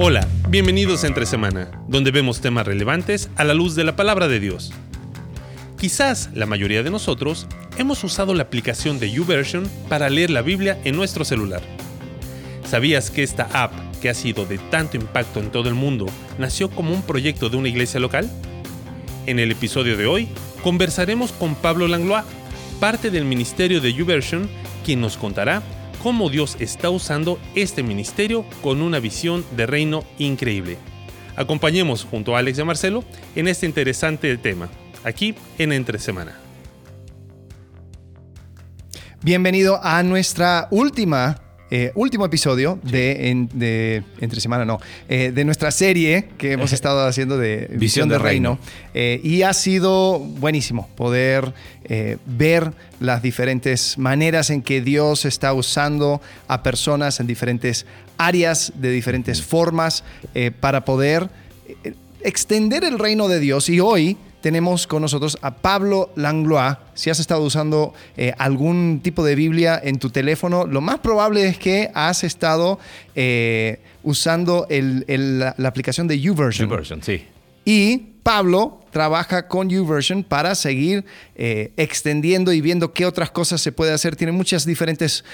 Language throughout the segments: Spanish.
Hola, bienvenidos a Entre Semana, donde vemos temas relevantes a la luz de la palabra de Dios. Quizás la mayoría de nosotros hemos usado la aplicación de YouVersion para leer la Biblia en nuestro celular. ¿Sabías que esta app, que ha sido de tanto impacto en todo el mundo, nació como un proyecto de una iglesia local? En el episodio de hoy, conversaremos con Pablo Langlois, parte del ministerio de YouVersion, quien nos contará cómo Dios está usando este ministerio con una visión de reino increíble. Acompañemos junto a Alex y a Marcelo en este interesante tema, aquí en Entre Semana. Bienvenido a nuestra última eh, último episodio de, Entre Semana, no, eh, de nuestra serie que hemos estado haciendo de Visión, de Reino. Eh, y ha sido buenísimo poder ver las diferentes maneras en que Dios está usando a personas en diferentes áreas, de diferentes formas, para poder extender el reino de Dios. Y hoy tenemos con nosotros a Pablo Langlois. Si has estado usando eh, algún tipo de Biblia en tu teléfono, lo más probable es que has estado eh, usando la, aplicación de YouVersion. YouVersion, sí. Y Pablo trabaja con YouVersion para seguir eh, extendiendo y viendo qué otras cosas se puede hacer. Tiene muchas diferentes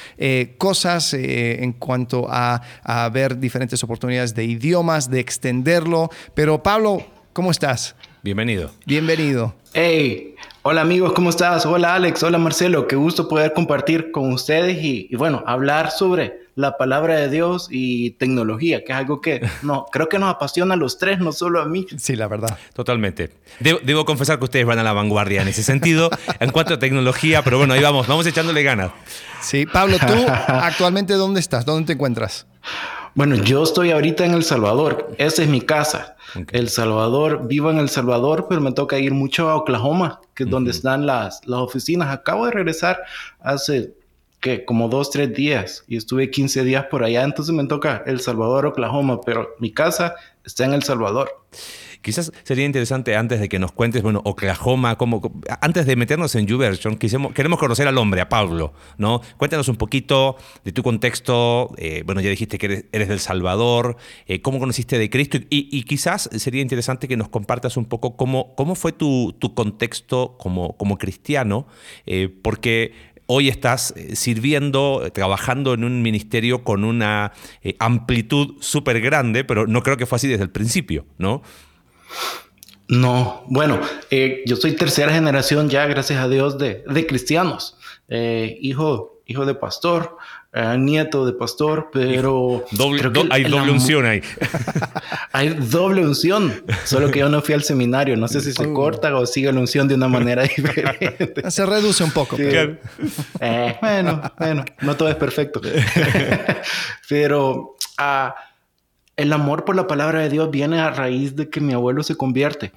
cosas en cuanto a, a ver diferentes oportunidades de idiomas, de extenderlo. Pero Pablo, ¿cómo estás? Bienvenido. Bienvenido. Hey, hola amigos, ¿cómo estás? Hola Alex, hola Marcelo, qué gusto poder compartir con ustedes y, bueno, hablar sobre la palabra de Dios y tecnología, que es algo que no, creo que nos apasiona a los tres, no solo a mí. Sí, la verdad. Totalmente. Debo, confesar que ustedes van a la vanguardia en ese sentido, en cuanto a tecnología, pero bueno, ahí vamos, vamos echándole ganas. Sí, Pablo, tú actualmente ¿dónde estás? ¿Dónde te encuentras? Bueno, yo estoy ahorita en El Salvador. Esa es mi casa. El Salvador, vivo en El Salvador, pero me toca ir mucho a Oklahoma, que es donde están las, las oficinas. Acabo de regresar hace que como dos, tres días y estuve 15 días por allá. Entonces me toca El Salvador, Oklahoma, pero mi casa está en El Salvador. Quizás sería interesante antes de que nos cuentes, bueno, Oklahoma, como, antes de meternos en YouVersion, queremos conocer al hombre, a Pablo, ¿no? Cuéntanos un poquito de tu contexto, eh, bueno, ya dijiste que eres, del Salvador, eh, cómo conociste de Cristo y, quizás sería interesante que nos compartas un poco cómo, cómo fue tu, tu contexto como, como cristiano, eh, porque hoy estás sirviendo, trabajando en un ministerio con una amplitud súper grande, pero no creo que fue así desde el principio, ¿no? No, bueno, eh, yo soy tercera generación ya, gracias a Dios, de, cristianos. Eh, hijo, hijo de pastor, eh, nieto de pastor, pero... hay doble unción ahí. hay doble unción, solo que yo no fui al seminario. No sé si se oh. corta o sigue la unción de una manera diferente. Se reduce un poco. bueno, bueno, no todo es perfecto. pero... Uh, el amor por la palabra de Dios viene a raíz de que mi abuelo se convierte.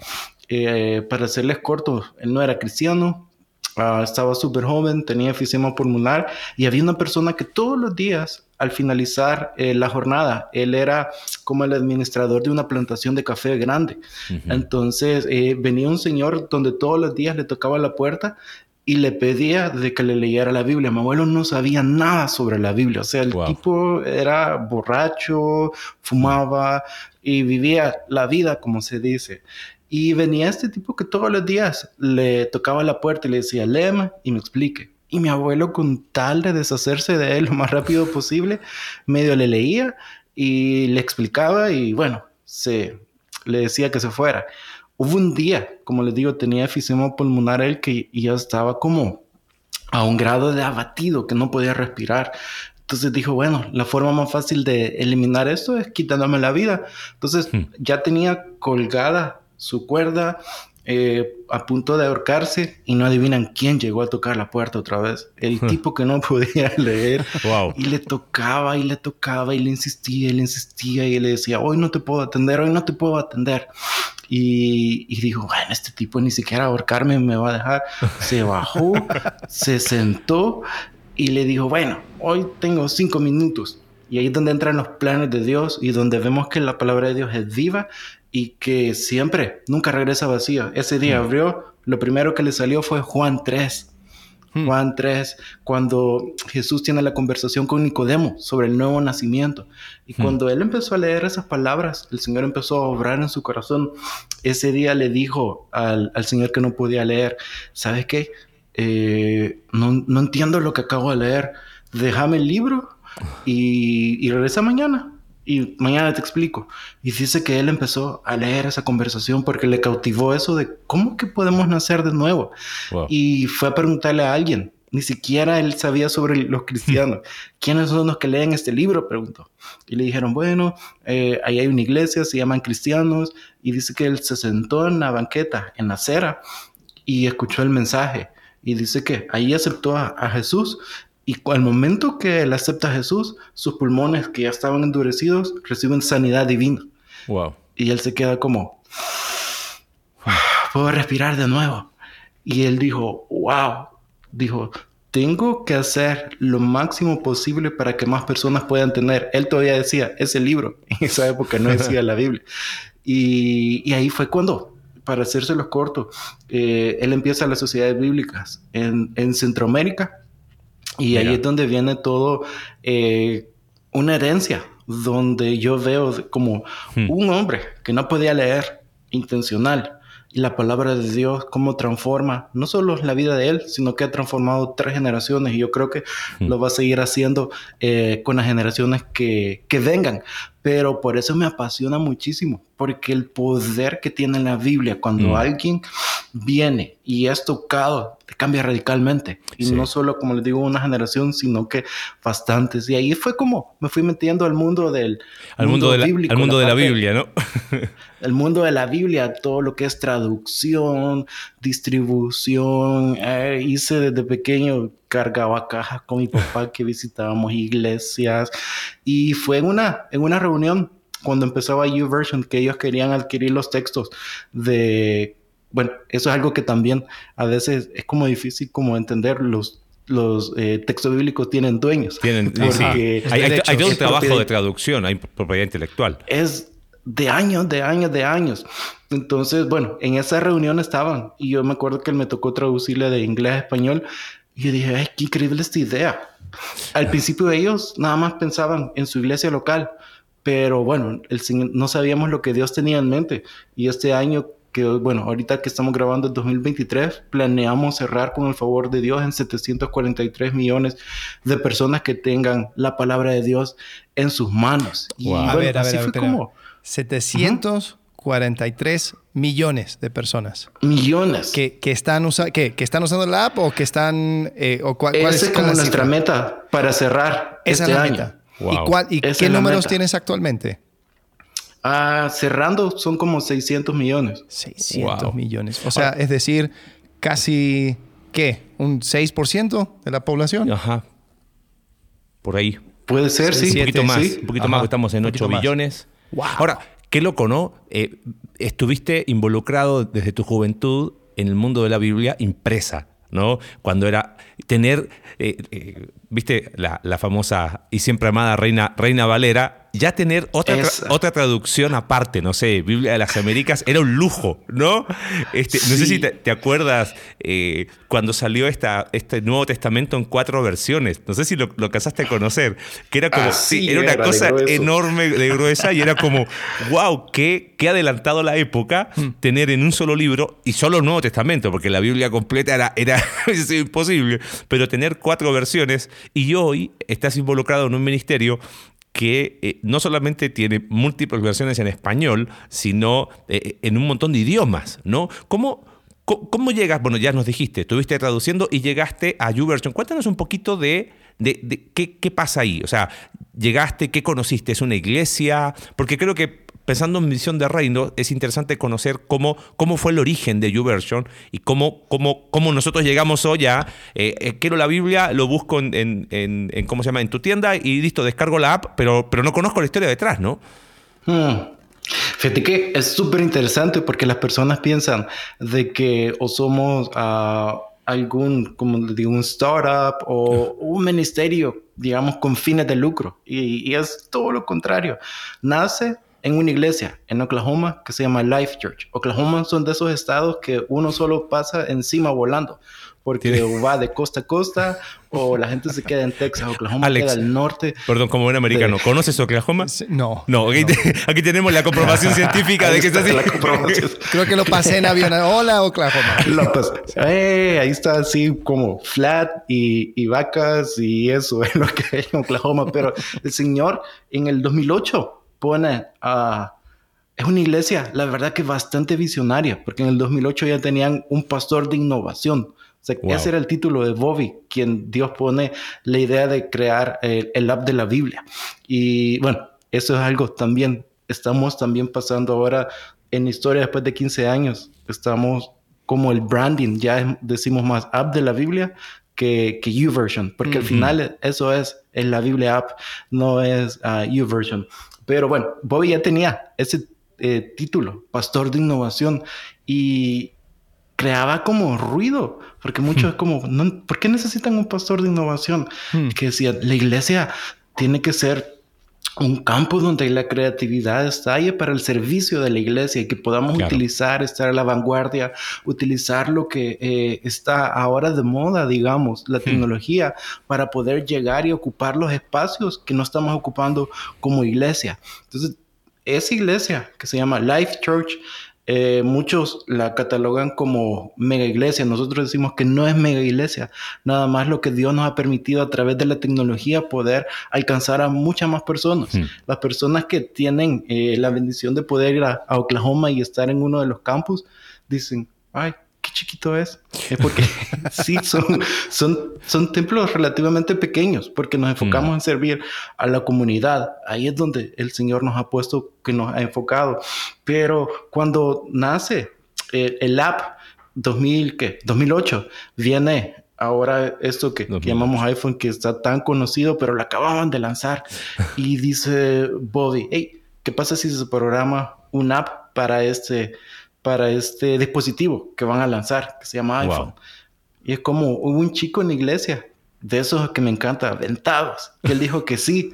Eh, para hacerles corto, él no era cristiano, ah, estaba súper joven, tenía efisema pulmonar y había una persona que todos los días, al finalizar eh, la jornada, él era como el administrador de una plantación de café grande. Entonces eh, venía un señor donde todos los días le tocaba la puerta y le pedía de que le leyera la Biblia. Mi abuelo no sabía nada sobre la Biblia, o sea, el tipo era borracho, fumaba y vivía la vida, como se dice. Y venía este tipo que todos los días le tocaba la puerta y le decía, léeme y me explique. Y mi abuelo, con tal de deshacerse de él lo más rápido posible, medio le leía y le explicaba y bueno, se, le decía que se fuera. Hubo un día, como les digo, tenía efisema pulmonar él que ya estaba como a un grado de abatido, que no podía respirar. Entonces dijo, bueno, la forma más fácil de eliminar esto es quitándome la vida. Entonces hmm. ya tenía colgada su cuerda eh, a punto de ahorcarse y no adivinan quién llegó a tocar la puerta otra vez. El tipo que no podía leer y le tocaba y le tocaba y le insistía y le insistía y le decía, hoy no te puedo atender, hoy no te puedo atender. Y, y dijo, bueno, este tipo ni siquiera ahorcarme me va a dejar. Se bajó, se sentó y le dijo, bueno, hoy tengo cinco minutos. Y ahí es donde entran los planes de Dios y donde vemos que la palabra de Dios es viva y que siempre, nunca regresa vacía. Ese día mm. abrió, lo primero que le salió fue Juan 3. Hmm. Juan 3, cuando Jesús tiene la conversación con Nicodemo sobre el nuevo nacimiento. Y hmm. cuando él empezó a leer esas palabras, el Señor empezó a obrar en su corazón. Ese día le dijo al, Señor que no podía leer, ¿sabes qué? Eh, no, entiendo lo que acabo de leer. Déjame el libro y, y regresa mañana y mañana te explico. Y dice que él empezó a leer esa conversación porque le cautivó eso de cómo que podemos nacer de nuevo. Y fue a preguntarle a alguien. Ni siquiera él sabía sobre los cristianos. ¿Quiénes son los que leen este libro? Preguntó. Y le dijeron, bueno, eh, ahí hay una iglesia, se llaman cristianos. Y dice que él se sentó en la banqueta, en la acera, y escuchó el mensaje. Y dice que ahí aceptó a, a Jesús y al momento que él acepta a Jesús, sus pulmones que ya estaban endurecidos reciben sanidad divina. Wow. Y él se queda como, puedo respirar de nuevo. Y él dijo, wow, dijo, tengo que hacer lo máximo posible para que más personas puedan tener. Él todavía decía ese libro, en esa época no decía la Biblia. Y, y, ahí fue cuando, para hacérselos corto, eh, él empieza las sociedades bíblicas en, en Centroamérica y ahí es donde viene todo eh, una herencia, donde yo veo como hmm. un hombre que no podía leer intencional y la palabra de Dios, cómo transforma no solo la vida de él, sino que ha transformado tres generaciones y yo creo que hmm. lo va a seguir haciendo eh, con las generaciones que, que vengan. Pero por eso me apasiona muchísimo, porque el poder que tiene la Biblia cuando hmm. alguien viene y es tocado, te cambia radicalmente. Y no solo, como les digo, una generación, sino que bastantes. Y ahí fue como me fui metiendo al mundo del al mundo, de la, al mundo de la Biblia, ¿no? el mundo de la Biblia, todo lo que es traducción, distribución. Eh, hice desde pequeño, cargaba cajas con mi papá que visitábamos iglesias. Y fue en una, en una reunión cuando empezaba YouVersion que ellos querían adquirir los textos de bueno, eso es algo que también a veces es como difícil como entender los los eh, textos bíblicos tienen dueños. Tienen, sí. hay, todo un trabajo de traducción, hay propiedad intelectual. Es de años, de años, de años. Entonces, bueno, en esa reunión estaban y yo me acuerdo que me tocó traducirle de inglés a español y yo dije, ay, qué increíble esta idea. Al principio ellos nada más pensaban en su iglesia local, pero bueno, el, no sabíamos lo que Dios tenía en mente y este año bueno, ahorita que estamos grabando en 2023, planeamos cerrar con el favor de Dios en 743 millones de personas que tengan la palabra de Dios en sus manos. Y a ver, a ver, fue como... 743 millones de personas. Millones. Que, están, que, están usando la app o que están... Eh, o cuál, Esa es como nuestra meta para cerrar Esa este año. ¿Y, cuál, y qué números tienes actualmente? Ah, cerrando son como 600 millones. 600 millones. O sea, es decir, casi, ¿qué? ¿Un 6% de la población? Ajá. Por ahí. Puede ser, sí. Un poquito más. Un poquito más, estamos en 8 billones. Ahora, qué loco, ¿no? Eh, estuviste involucrado desde tu juventud en el mundo de la Biblia impresa, ¿no? Cuando era tener, eh, eh, viste, la, la, famosa y siempre amada Reina, Reina Valera, ya tener otra, otra traducción aparte, no sé, Biblia de las Américas, era un lujo, ¿no? Este, No sé si te, acuerdas eh, cuando salió esta, este Nuevo Testamento en cuatro versiones, no sé si lo, lo casaste a conocer, que era como, sí, era una cosa enorme de gruesa y era como, wow, qué, qué adelantado la época hmm. tener en un solo libro y solo el Nuevo Testamento, porque la Biblia completa era, era imposible, pero tener cuatro versiones y hoy estás involucrado en un ministerio que eh, no solamente tiene múltiples versiones en español, sino eh, en un montón de idiomas, ¿no? ¿Cómo, ¿Cómo, llegas? Bueno, ya nos dijiste, estuviste traduciendo y llegaste a YouVersion. Cuéntanos un poquito de, de, qué, qué, pasa ahí. O sea, llegaste, qué conociste, es una iglesia, porque creo que pensando en misión de reino, es interesante conocer cómo, cómo fue el origen de YouVersion y cómo, cómo, cómo nosotros llegamos hoy a, eh, eh, quiero la Biblia, lo busco en, en, ¿cómo se llama?, en tu tienda y listo, descargo la app, pero, pero no conozco la historia detrás, ¿no? Hmm. Fíjate que es súper interesante porque las personas piensan de que o somos uh, algún, como digo, un startup o un ministerio, digamos, con fines de lucro. Y, y, es todo lo contrario. Nace en una iglesia en Oklahoma que se llama Life Church. Oklahoma son de esos estados que uno solo pasa encima volando, porque va de costa a costa o la gente se queda en Texas, Oklahoma queda al norte. Perdón, como un americano, ¿conoces Oklahoma? No. No, aquí, tenemos la comprobación científica de que está así. Creo que lo pasé en avión. Hola, Oklahoma. Lo pasé. Eh, ahí está así como flat y, vacas y eso es lo que hay en Oklahoma. Pero el Señor en el 2008 pone a... es una iglesia, la verdad que bastante visionaria, porque en el 2008 ya tenían un pastor de innovación ese era el título de Bobby, quien Dios pone la idea de crear el, el app de la Biblia. Y bueno, eso es algo también, estamos también pasando ahora en historia después de 15 años, estamos como el branding, ya decimos más app de la Biblia que, que YouVersion, porque al final eso es, es la Biblia app, no es uh, YouVersion. Pero bueno, Bobby ya tenía ese eh, título, pastor de innovación, y creaba como ruido, porque muchos es hmm. como, no, ¿por qué necesitan un pastor de innovación? Hmm. Que decía, la iglesia tiene que ser un campo donde la creatividad estalle para el servicio de la iglesia y que podamos utilizar, estar a la vanguardia, utilizar lo que eh, está ahora de moda, digamos, la hmm. tecnología, para poder llegar y ocupar los espacios que no estamos ocupando como iglesia. Entonces, esa iglesia que se llama Life Church eh, muchos la catalogan como mega iglesia. Nosotros decimos que no es mega iglesia, nada más lo que Dios nos ha permitido a través de la tecnología poder alcanzar a muchas más personas. Hmm. Las personas que tienen eh, la bendición de poder ir a Oklahoma y estar en uno de los campus dicen, ay, chiquito es. Es porque sí, son, son, son templos relativamente pequeños, porque nos enfocamos mm. en servir a la comunidad. Ahí es donde el Señor nos ha puesto, que nos ha enfocado. Pero cuando nace el, el app 2000, ¿qué? 2008, viene ahora esto que, llamamos iPhone, que está tan conocido, pero lo acababan de lanzar. Y dice Bobby, hey, ¿qué pasa si se programa un app para este para este dispositivo que van a lanzar, que se llama iPhone. Y es como hubo un chico en la iglesia, de esos que me encanta, aventados, que él dijo que sí,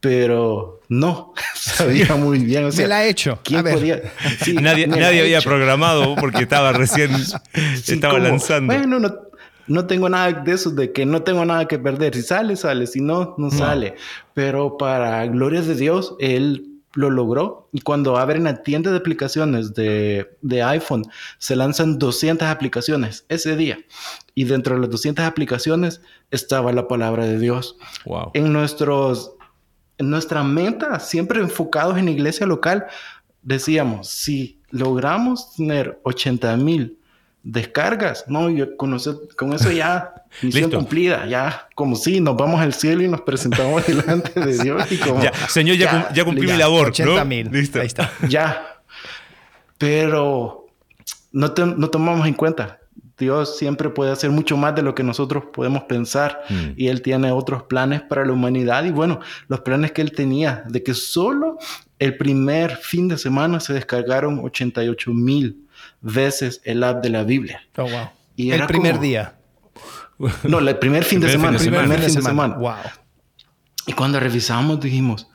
pero no, sabía muy bien. O sea, la ha hecho. ¿quién podía? nadie, nadie había programado porque estaba recién, estaba lanzando. Bueno, no, no tengo nada de eso, de que no tengo nada que perder. Si sale, sale. Si no, no, no. sale. Pero para gloria de Dios, él lo logró. Y cuando abren la tienda de aplicaciones de, iPhone, se lanzan 200 aplicaciones ese día. Y dentro de las 200 aplicaciones estaba la palabra de Dios. Wow. En, nuestros, en nuestra meta, siempre enfocados en iglesia local, decíamos, si logramos tener 80 mil descargas, no, yo con eso, con eso ya misión cumplida, ya como si nos vamos al cielo y nos presentamos delante de Dios y como señor ya, ya, cumplí mi labor, 80 mil, listo, ahí está, ya, pero no, no tomamos en cuenta. Dios siempre puede hacer mucho más de lo que nosotros podemos pensar mm. y Él tiene otros planes para la humanidad y bueno, los planes que Él tenía de que solo el primer fin de semana se descargaron 88 mil veces el app de la Biblia. Oh, wow. Y el primer día. No, el primer fin de semana. El primer fin de semana. Wow. Y cuando revisamos dijimos,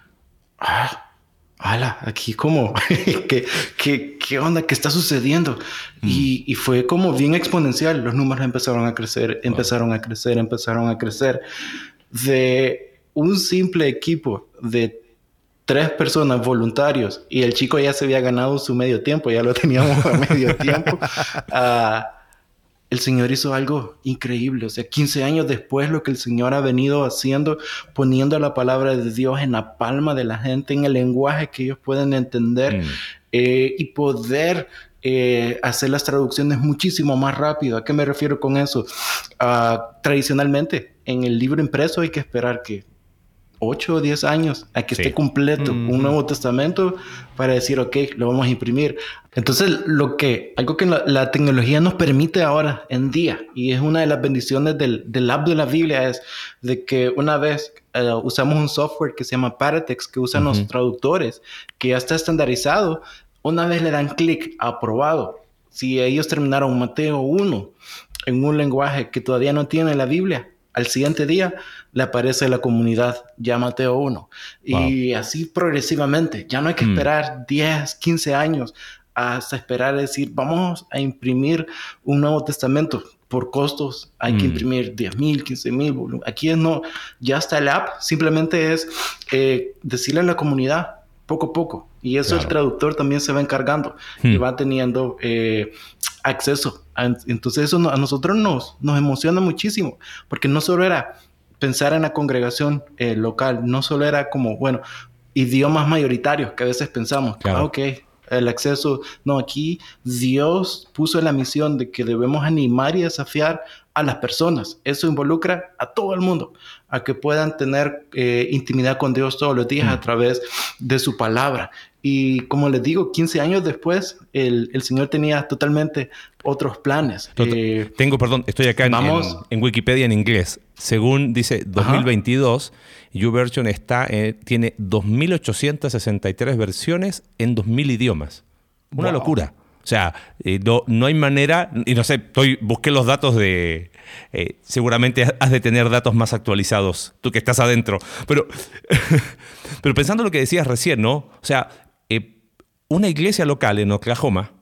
ah, ala, aquí como, ¿qué, qué, qué onda? ¿Qué está sucediendo? Mm. Y, y, fue como bien exponencial. Los números empezaron a crecer, empezaron a crecer, empezaron a crecer. De un simple equipo de tres personas voluntarios y el chico ya se había ganado su medio tiempo, ya lo teníamos a medio tiempo. Ah, el Señor hizo algo increíble, o sea, 15 años después lo que el Señor ha venido haciendo, poniendo la palabra de Dios en la palma de la gente, en el lenguaje que ellos pueden entender mm. eh, y poder eh, hacer las traducciones muchísimo más rápido. ¿A qué me refiero con eso? Ah, tradicionalmente, en el libro impreso hay que esperar que 8 o 10 años a que esté completo un Nuevo Testamento para decir, ok, lo vamos a imprimir. Entonces, lo que, algo que la, tecnología nos permite ahora en día, y es una de las bendiciones del, del app de la Biblia, es de que una vez eh, usamos un software que se llama Paratext, que usan los traductores, que ya está estandarizado, una vez le dan clic a aprobado. Si ellos terminaron Mateo 1 en un lenguaje que todavía no tiene la Biblia, al siguiente día le aparece la comunidad ya Mateo 1. Y así progresivamente. Ya no hay que mm. esperar 10, 15 años hasta esperar decir, vamos a imprimir un Nuevo Testamento. por costos hay que mm. imprimir 10 mil, 15 mil. Aquí no, ya está el app, simplemente es eh, decirle a la comunidad poco a poco. Y eso el traductor también se va encargando y hmm. va teniendo eh, acceso. entonces eso a nosotros nos, nos emociona muchísimo, porque no solo era pensar en la congregación eh, local, no solo era como, bueno, idiomas mayoritarios que a veces pensamos, claro. ah, ok, el acceso, no, aquí Dios puso la misión de que debemos animar y desafiar a las personas. Eso involucra a todo el mundo, a que puedan tener eh, intimidad con Dios todos los días a mm. través de su palabra. Y como les digo, 15 años después, el, Señor tenía totalmente otros planes. Eh, tengo, perdón, estoy acá en, Wikipedia en inglés. Según dice 2022, YouVersion está, eh, tiene 2.863 versiones en 2.000 idiomas. Una locura. O sea, eh, no, hay manera, y no sé, estoy, busqué los datos de, eh, seguramente has de tener datos más actualizados, tú que estás adentro, pero, pero pensando en lo que decías recién, ¿no? O sea, eh, una iglesia local en Oklahoma,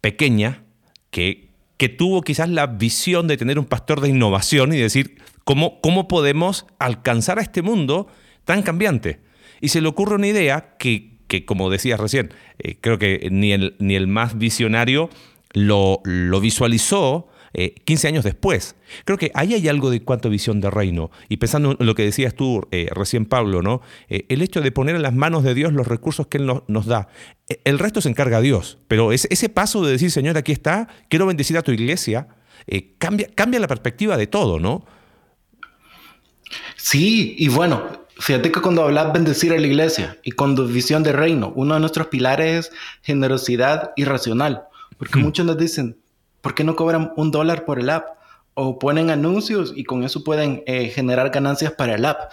pequeña, que, que tuvo quizás la visión de tener un pastor de innovación y decir, ¿cómo, cómo podemos alcanzar a este mundo tan cambiante? Y se le ocurre una idea que que como decías recién, eh, creo que ni el, ni el más visionario lo, lo visualizó 15 eh, años después. Creo que ahí hay algo de cuanto visión de reino. Y pensando en lo que decías tú eh, recién, Pablo, ¿no? el hecho de poner en las manos de Dios los recursos que Él nos, da. El resto se encarga Dios. Pero ese, ese paso de decir, Señor, aquí está, quiero bendecir a tu iglesia, cambia, cambia la perspectiva de todo, ¿no? Sí, y bueno, Fíjate que cuando hablas bendecir a la iglesia y con visión de reino, uno de nuestros pilares es generosidad irracional. Porque hmm. muchos nos dicen, ¿por qué no cobran un dólar por el app? O ponen anuncios y con eso pueden eh, generar ganancias para el app.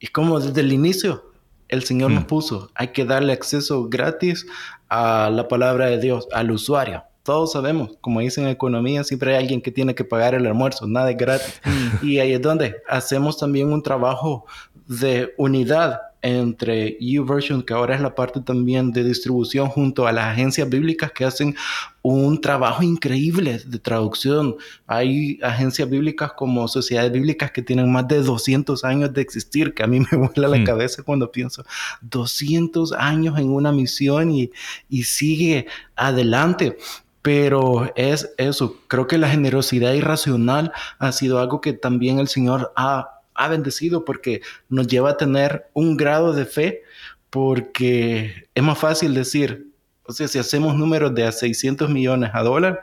Y como desde el inicio el Señor nos hmm. puso, hay que darle acceso gratis a la palabra de Dios, al usuario. Todos sabemos, como dicen en economía, siempre hay alguien que tiene que pagar el almuerzo, nada es gratis. Hmm. Y ahí es donde hacemos también un trabajo de unidad entre YouVersion, que ahora es la parte también de distribución, junto a las agencias bíblicas que hacen un trabajo increíble de traducción. Hay agencias bíblicas como sociedades bíblicas que tienen más de 200 años de existir, que a mí me vuela la hmm. cabeza cuando pienso 200 años en una misión y, y sigue adelante. Pero es eso, creo que la generosidad irracional ha sido algo que también el Señor ha ha bendecido porque nos lleva a tener un grado de fe, porque es más fácil decir, o sea, si hacemos números de a 600 millones a dólar,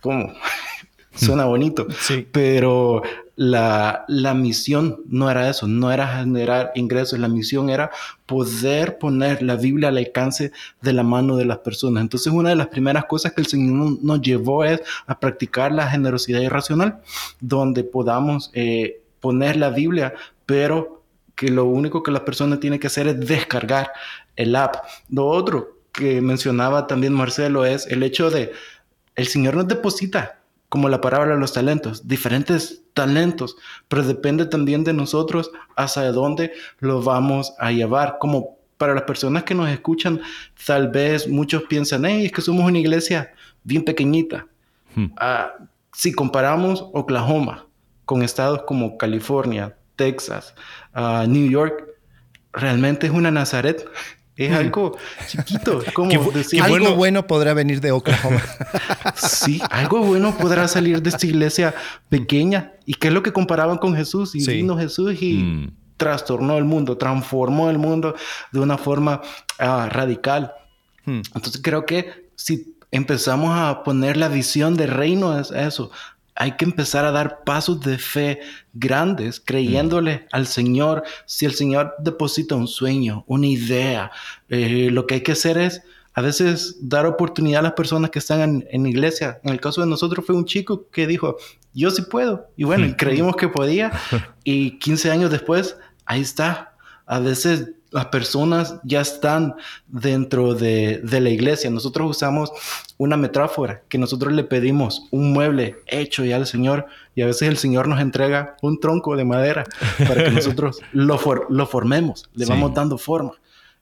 como suena bonito, sí. pero la, la, misión no era eso, no era generar ingresos, la misión era poder poner la Biblia al alcance de la mano de las personas. Entonces una de las primeras cosas que el Señor nos llevó es a practicar la generosidad irracional, donde podamos... Eh, poner la Biblia, pero que lo único que la persona tiene que hacer es descargar el app. Lo otro que mencionaba también Marcelo es el hecho de el Señor nos deposita, como la palabra de los talentos, diferentes talentos, pero depende también de nosotros hacia dónde lo vamos a llevar. Como para las personas que nos escuchan, tal vez muchos piensan, hey, es que somos una iglesia bien pequeñita. Hmm. Ah, si comparamos Oklahoma, con estados como California, Texas, uh, New York, realmente es una Nazaret. Es hmm. algo chiquito, como decir. Algo bueno podrá venir de Oklahoma. sí, algo bueno podrá salir de esta iglesia pequeña. ¿Y qué es lo que comparaban con Jesús? Y vino Jesús y hmm. trastornó el mundo, transformó el mundo de una forma ah, radical. Hmm. Entonces creo que si empezamos a poner la visión de reino a eso, hay que empezar a dar pasos de fe grandes, creyéndole mm. al Señor. Si el Señor deposita un sueño, una idea, eh, lo que hay que hacer es a veces dar oportunidad a las personas que están en, en, iglesia. En el caso de nosotros fue un chico que dijo, yo sí puedo. Y bueno, creímos que podía. Y 15 años después, ahí está. A veces las personas ya están dentro de, la iglesia. Nosotros usamos una metáfora que nosotros le pedimos un mueble hecho ya al Señor y a veces el Señor nos entrega un tronco de madera para que nosotros lo, lo formemos, le vamos dando forma.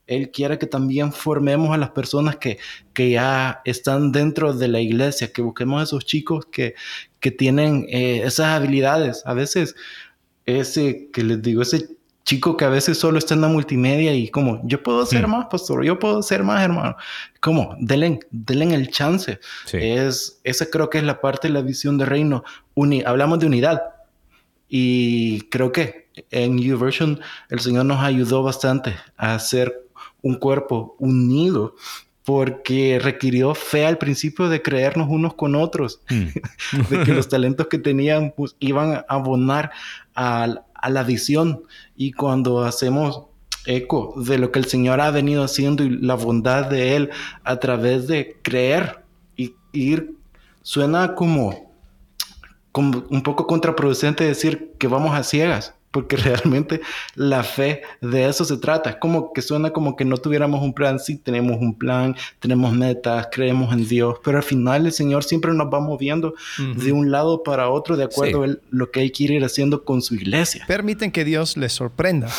Él quiere que también formemos a las personas que, que ya están dentro de la iglesia, que busquemos a esos chicos que, que tienen eh, esas habilidades. A veces, ese que les digo, ese chico que a veces solo está en la multimedia y como, yo puedo hacer hmm. más, pastor, yo puedo hacer más, hermano. Como, denle, denle el chance. Es, esa creo que es la parte de la visión de reino. hablamos de unidad y creo que en YouVersion el Señor nos ayudó bastante a hacer un cuerpo unido porque requirió fe al principio de creernos unos con otros, hmm. de que los talentos que tenían pues, iban a abonar a la visión y cuando hacemos eco de lo que el Señor ha venido haciendo y la bondad de Él a través de creer y ir, suena como, como un poco contraproducente decir que vamos a ciegas, porque realmente la fe de eso se trata. Es como que suena como que no tuviéramos un plan. Sí, tenemos un plan, tenemos metas, creemos en Dios, pero al final el Señor siempre nos va moviendo de un lado para otro de acuerdo a lo que Él quiere ir haciendo con su iglesia. Permiten que Dios les sorprenda.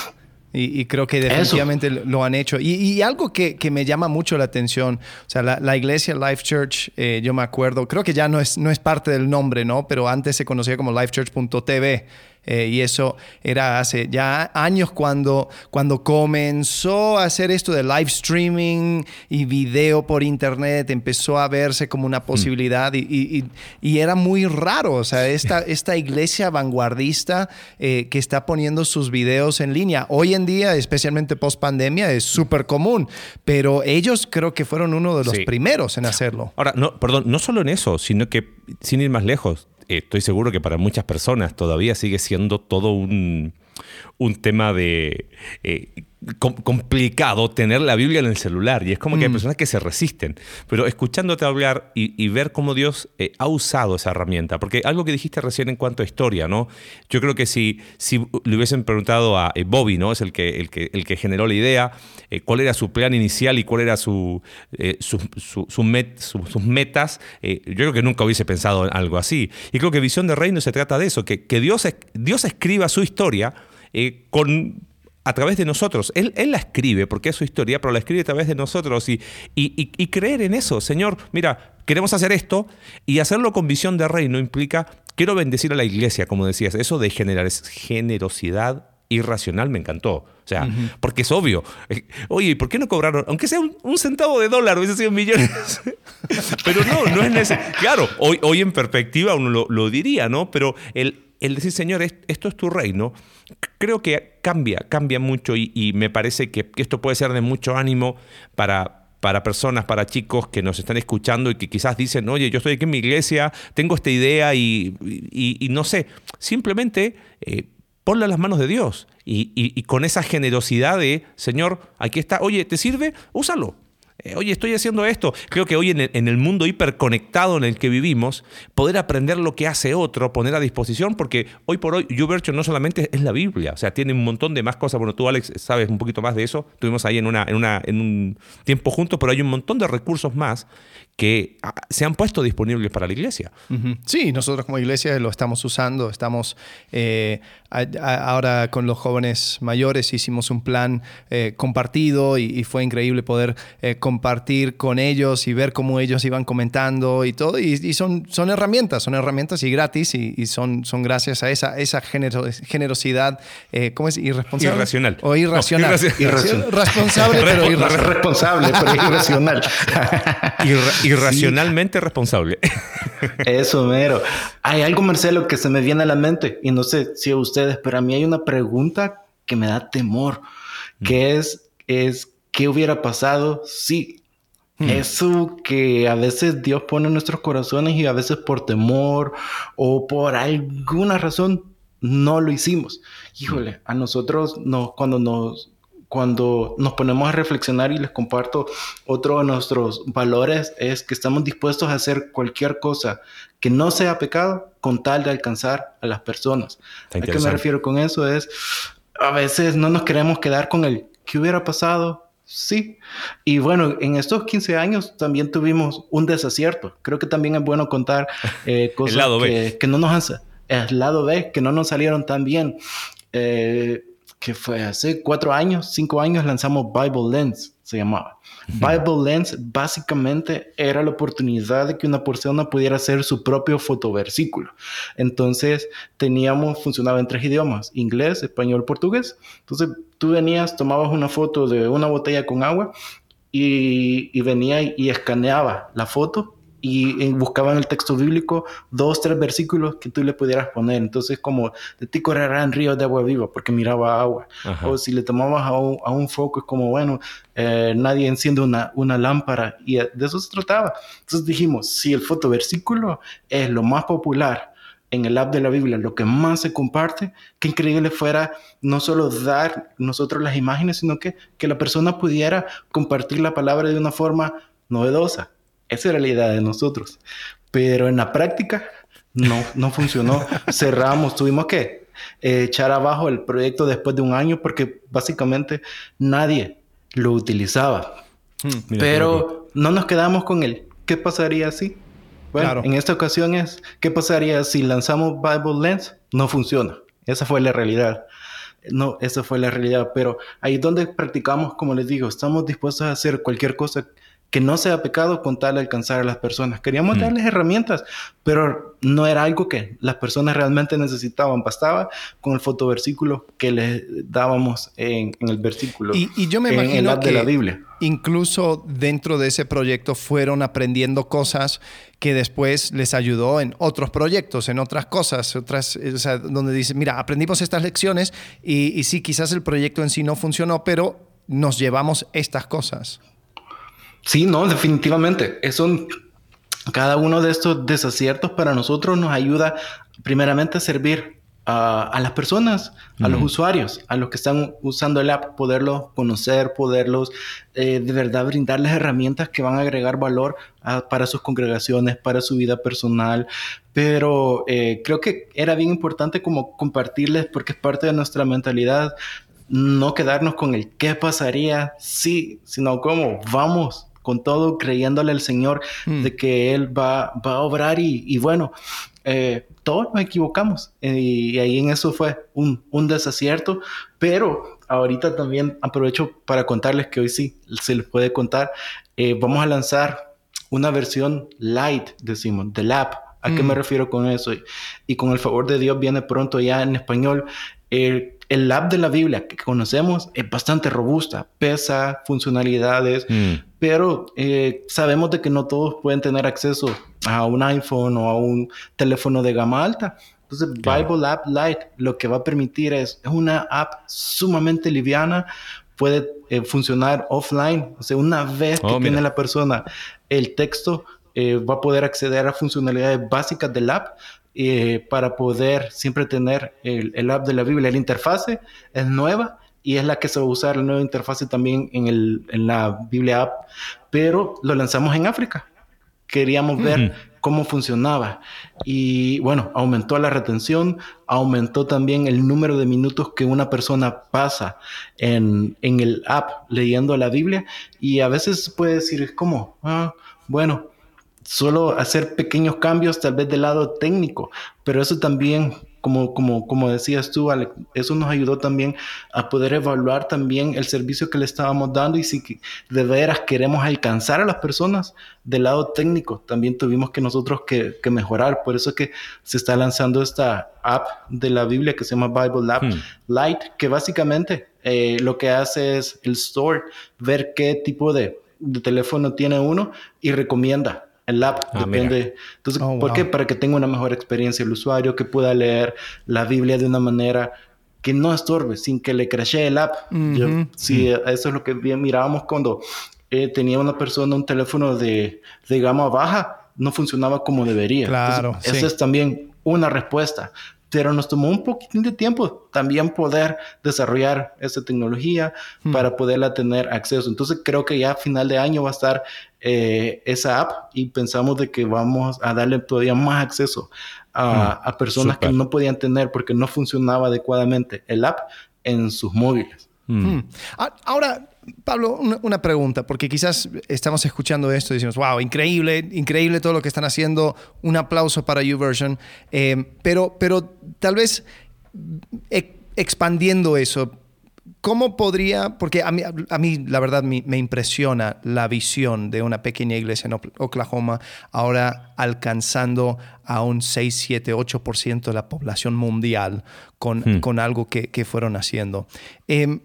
Y, creo que definitivamente lo han hecho. Y, algo que, que, me llama mucho la atención, o sea, la, iglesia Life Church, eh, yo me acuerdo, creo que ya no es, no es parte del nombre, ¿no? Pero antes se conocía como lifechurch.tv. Eh, y eso era hace ya años cuando, cuando comenzó a hacer esto de live streaming y video por internet, empezó a verse como una mm. posibilidad y, y, era muy raro. O sea, esta, esta iglesia vanguardista eh, que está poniendo sus videos en línea. Hoy en día, especialmente post pandemia, es súper común, pero ellos creo que fueron uno de los primeros en hacerlo. Ahora, no, perdón, no solo en eso, sino que sin ir más lejos, estoy seguro que para muchas personas todavía sigue siendo todo un, un tema de eh, complicado tener la Biblia en el celular y es como que hay mm. personas que se resisten, pero escuchándote hablar y, ver cómo Dios eh, ha usado esa herramienta, porque algo que dijiste recién en cuanto a historia, ¿no? Yo creo que si, si le hubiesen preguntado a eh, Bobby, ¿no? Es el que, el que, el que generó la idea, cuál era su plan inicial y cuál era su, sus metas, yo creo que nunca hubiese pensado en algo así. Y creo que Visión de Reino se trata de eso, que, que Dios, Dios escriba su historia eh, con, a través de nosotros. Él, él, la escribe porque es su historia, pero la escribe a través de nosotros y, y, creer en eso. Señor, mira, queremos hacer esto y hacerlo con visión de reino implica, quiero bendecir a la iglesia, como decías, eso de generar generosidad irracional me encantó. O sea, porque es obvio. Eh, oye, ¿por qué no cobraron? Aunque sea un, centavo de dólar, hubiese sido millones. Pero no, no es necesario. Claro, hoy, hoy en perspectiva uno lo, lo diría, ¿no? Pero el, el decir, Señor, esto es tu reino, creo que cambia, cambia mucho y, me parece que, esto puede ser de mucho ánimo para, para personas, para chicos que nos están escuchando y que quizás dicen, oye, yo estoy aquí en mi iglesia, tengo esta idea y, no sé, simplemente eh, en las manos de Dios y, y con esa generosidad de, Señor, aquí está, oye, ¿te sirve? Úsalo. Eh, oye, estoy haciendo esto. Creo que hoy en el, mundo hiperconectado en el que vivimos, poder aprender lo que hace otro, poner a disposición, porque hoy por hoy YouVersion no solamente es la Biblia, o sea, tiene un montón de más cosas. Bueno, tú, Alex, sabes un poquito más de eso. Estuvimos ahí en, una, en, una, en un tiempo juntos, pero hay un montón de recursos más que ah, se han puesto disponibles para la iglesia. Sí, nosotros como iglesia lo estamos usando, estamos eh, ahora con los jóvenes mayores hicimos un plan eh, compartido y, fue increíble poder eh, compartir con ellos y ver cómo ellos iban comentando y todo. Y, son, son herramientas, son herramientas y gratis y, son, son gracias a esa, esa generosidad, ¿cómo es? Irresponsable. Irracional. O irracional. Responsable, pero irracional. Responsable, pero irracional. Irracionalmente responsable. Eso, mero. Hay algo, Marcelo, que se me viene a la mente y no sé si a ustedes, pero a mí hay una pregunta que me da temor, que mm. es, es, ¿qué hubiera pasado si mm. Eso que a veces Dios pone en nuestros corazones y a veces por temor o por alguna razón no lo hicimos. Híjole, a nosotros no, cuando nos cuando nos ponemos a reflexionar y les comparto otro de nuestros valores es que estamos dispuestos a hacer cualquier cosa que no sea pecado con tal de alcanzar a las personas. ¿A qué me refiero con eso? Es a veces no nos queremos quedar con el ¿qué hubiera pasado? Sí. Y bueno, en estos 15 años también tuvimos un desacierto. Creo que también es bueno contar eh, cosas que, que, no nos han... El lado B, que no nos salieron tan bien. Eh, que fue hace cuatro años, cinco años, lanzamos Bible Lens, se llamaba. Bible Lens básicamente era la oportunidad de que una persona pudiera hacer su propio fotoversículo. Entonces teníamos, funcionaba en tres idiomas, inglés, español, portugués. Entonces tú venías, tomabas una foto de una botella con agua y, y venía y escaneaba la foto y buscaban el texto bíblico dos, tres versículos que tú le pudieras poner. Entonces, como de ti correrán ríos de agua viva porque miraba agua. O si le tomabas a un, a un foco, es como, bueno, eh, nadie enciende una, una lámpara y de eso se trataba. Entonces dijimos, si el fotoversículo es lo más popular en el app de la Biblia, lo que más se comparte, qué increíble fuera no solo dar nosotros las imágenes, sino que, que la persona pudiera compartir la palabra de una forma novedosa esa era la idea de nosotros. Pero en la práctica no, no funcionó. Cerramos, tuvimos que eh, echar abajo el proyecto después de un año porque básicamente nadie lo utilizaba. Hmm, Pero no nos quedamos con él. ¿Qué pasaría si? Bueno, en esta ocasión es, ¿qué pasaría si lanzamos Bible Lens? No funciona. Esa fue la realidad. No, esa fue la realidad. Pero ahí es donde practicamos, como les digo, estamos dispuestos a hacer cualquier cosa que no sea pecado con tal de alcanzar a las personas. Queríamos mm. darles herramientas, pero no era algo que las personas realmente necesitaban. Bastaba con el fotoversículo que les dábamos en, el versículo. Y, yo me imagino que de la Biblia. Incluso dentro de ese proyecto fueron aprendiendo cosas que después les ayudó en otros proyectos, en otras cosas, otras, donde dice, mira, aprendimos estas lecciones y, y sí, quizás el proyecto en sí no funcionó, pero nos llevamos estas cosas. Sí, no, definitivamente. Eso, cada uno de estos desaciertos para nosotros nos ayuda primeramente a servir a, las personas, a los usuarios, a los que están usando el app, poderlos conocer, poderlos eh, de verdad brindarles herramientas que van a agregar valor para sus congregaciones, para su vida personal. Pero eh, creo que era bien importante como compartirles porque es parte de nuestra mentalidad no quedarnos con el qué pasaría si, sino cómo vamos con todo, creyéndole al Señor mm. de que Él va, va a obrar y, bueno, eh, todos nos equivocamos y, ahí en eso fue un, un, desacierto, pero ahorita también aprovecho para contarles que hoy sí se les puede contar, eh, vamos a lanzar una versión light, decimos, del app. ¿A qué me mm. refiero con eso? Y, con el favor de Dios viene pronto ya en español. Eh, el app de la Biblia que conocemos es bastante robusta, pesa funcionalidades, mm. Pero eh, sabemos de que no todos pueden tener acceso a un iPhone o a un teléfono de gama alta. Entonces, Bible App Lite lo que va a permitir es, es una app sumamente liviana, puede eh, funcionar offline, o sea, una vez que oh, tiene la persona el texto, eh, va a poder acceder a funcionalidades básicas del app, eh, para poder siempre tener el, app de la Biblia. La interfase es nueva y es la que se va a usar la nueva interfase también en, el, en la Biblia app, pero lo lanzamos en África. Queríamos ver cómo funcionaba y bueno, aumentó la retención, aumentó también el número de minutos que una persona pasa en, en el app leyendo la Biblia y a veces puede decir, ¿cómo? Ah, bueno, solo hacer pequeños cambios tal vez del lado técnico, pero eso también, como, como, como decías tú, eso nos ayudó también a poder evaluar también el servicio que le estábamos dando y si de veras queremos alcanzar a las personas del lado técnico, también tuvimos que nosotros que, mejorar, por eso que se está lanzando esta app de la Biblia que se llama Bible App hmm. Lite, que básicamente eh, lo que hace es el store, ver qué tipo de, de teléfono tiene uno y recomienda el app ah, depende. Entonces, oh, ¿por qué? Para que tenga una mejor experiencia el usuario, que pueda leer la Biblia de una manera que no estorbe, sin que le crashee el app. sí, eso es lo que bien mirábamos cuando eh, tenía una persona un teléfono de, de, gama baja, no funcionaba como debería. Claro. Esa es también una respuesta pero nos tomó un poquitín de tiempo también poder desarrollar esa tecnología hmm. para poderla tener acceso. Entonces creo que ya a final de año va a estar eh, esa app y pensamos de que vamos a darle todavía más acceso a, hmm. personas que no podían tener porque no funcionaba adecuadamente el app en sus móviles. Hmm. Ahora, Pablo, una, pregunta, porque quizás estamos escuchando esto y decimos, wow, increíble, increíble todo lo que están haciendo, un aplauso para YouVersion, eh, pero, pero tal vez expandiendo eso, ¿Cómo podría, porque a mí, a mí la verdad me, impresiona la visión de una pequeña iglesia en Oklahoma ahora alcanzando a un 6, 7, 8% de la población mundial con, hmm. con algo que, que, fueron haciendo? Em,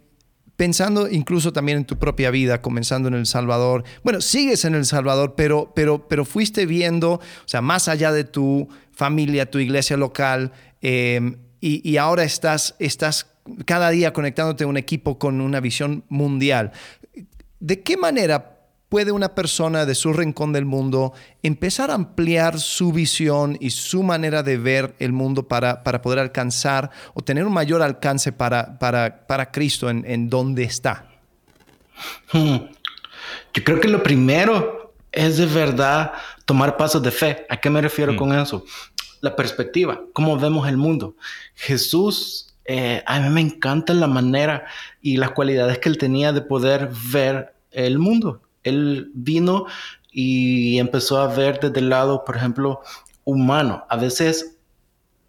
pensando incluso también en tu propia vida, comenzando en El Salvador. Bueno, sigues en El Salvador, pero, pero, pero fuiste viendo, o sea, más allá de tu familia, tu iglesia local, em, y, ahora estás, estás cada día conectándote a un equipo con una visión mundial. ¿De qué manera puede una persona de su rincón del mundo empezar a ampliar su visión y su manera de ver el mundo para, para poder alcanzar o tener un mayor alcance para, para, para Cristo en, en donde está? Hmm. Yo creo que lo primero es de verdad tomar pasos de fe. ¿A qué me refiero hmm. con eso? La perspectiva, cómo vemos el mundo. Jesús eh, a mí me encanta la manera y las cualidades que él tenía de poder ver el mundo. Él vino y empezó a ver desde el lado, por ejemplo, humano. A veces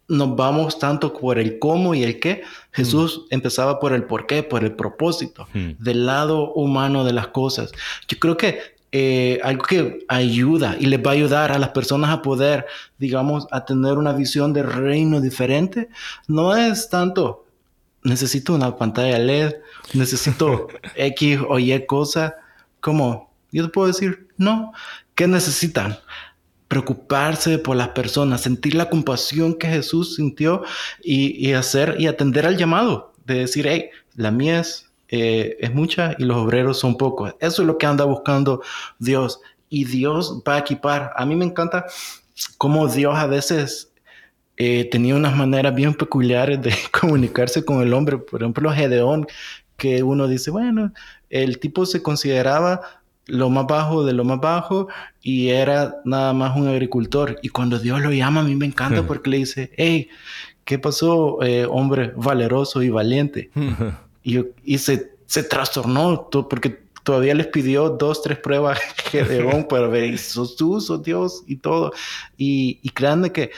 nos vamos tanto por el cómo y el qué. Jesús mm. empezaba por el por qué, por el propósito, mm. del lado humano de las cosas. Yo creo que eh, algo que ayuda y les va a ayudar a las personas a poder, digamos, a tener una visión de reino diferente, no es tanto, necesito una pantalla LED, necesito X o Y cosa, como yo te puedo decir, no, ¿qué necesitan? preocuparse por las personas, sentir la compasión que Jesús sintió y, hacer y atender al llamado de decir, hey, la mies eh, es mucha y los obreros son pocos. Eso es lo que anda buscando Dios y Dios va a equipar. A mí me encanta cómo Dios a veces eh, tenía unas maneras bien peculiares de comunicarse con el hombre. Por ejemplo, Gedeón, que uno dice, bueno, el tipo se consideraba lo más bajo de lo más bajo y era nada más un agricultor. Y cuando Dios lo llama, a mí me encanta porque le dice, hey, ¿qué pasó, eh, hombre valeroso y valiente? Y, se, se trastornó porque todavía les pidió dos, tres pruebas Gedeón para ver, sos tú, sos Dios y todo. Y, y créanme que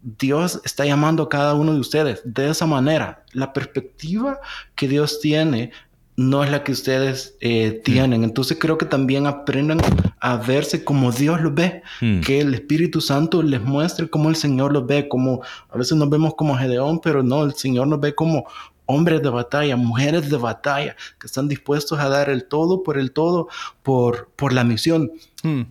Dios está llamando a cada uno de ustedes de esa manera. La perspectiva que Dios tiene no es la que ustedes eh, tienen. Entonces creo que también aprendan a verse como Dios los ve, hmm. que el Espíritu Santo les muestre cómo el Señor los ve, como a veces nos vemos como Gedeón, pero no, el Señor nos ve como hombres de batalla, mujeres de batalla, que están dispuestos a dar el todo por el todo, por, por la misión. Hmm.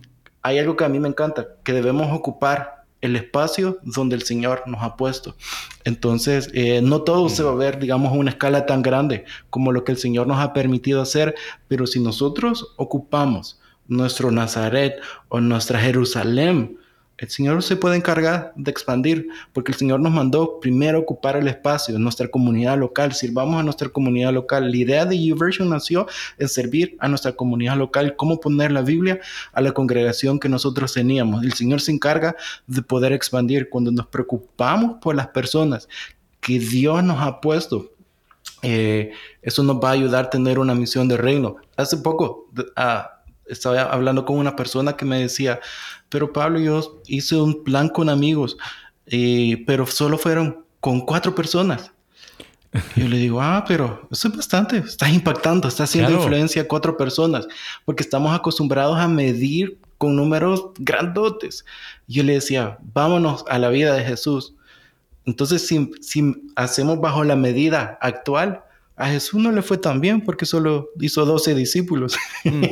Hay algo que a mí me encanta, que debemos ocupar el espacio donde el Señor nos ha puesto. Entonces, eh, no todo se va a ver, digamos, a una escala tan grande como lo que el Señor nos ha permitido hacer, pero si nosotros ocupamos nuestro Nazaret o nuestra Jerusalén, el Señor se puede encargar de expandir, porque el Señor nos mandó primero ocupar el espacio en nuestra comunidad local, sirvamos a nuestra comunidad local. La idea de YouVersion nació en servir a nuestra comunidad local, cómo poner la Biblia a la congregación que nosotros teníamos. El Señor se encarga de poder expandir cuando nos preocupamos por las personas que Dios nos ha puesto. Eh, eso nos va a ayudar a tener una misión de reino. Hace poco ah, estaba hablando con una persona que me decía, pero Pablo, yo hice un plan con amigos, eh, pero solo fueron con cuatro personas. yo le digo, ah, pero eso es bastante, estás impactando, estás haciendo influencia a cuatro personas, porque estamos acostumbrados a medir con números grandotes. Yo le decía, vámonos a la vida de Jesús. Entonces, si, si hacemos bajo la medida actual, a Jesús no le fue tan bien porque solo hizo 12 discípulos mm.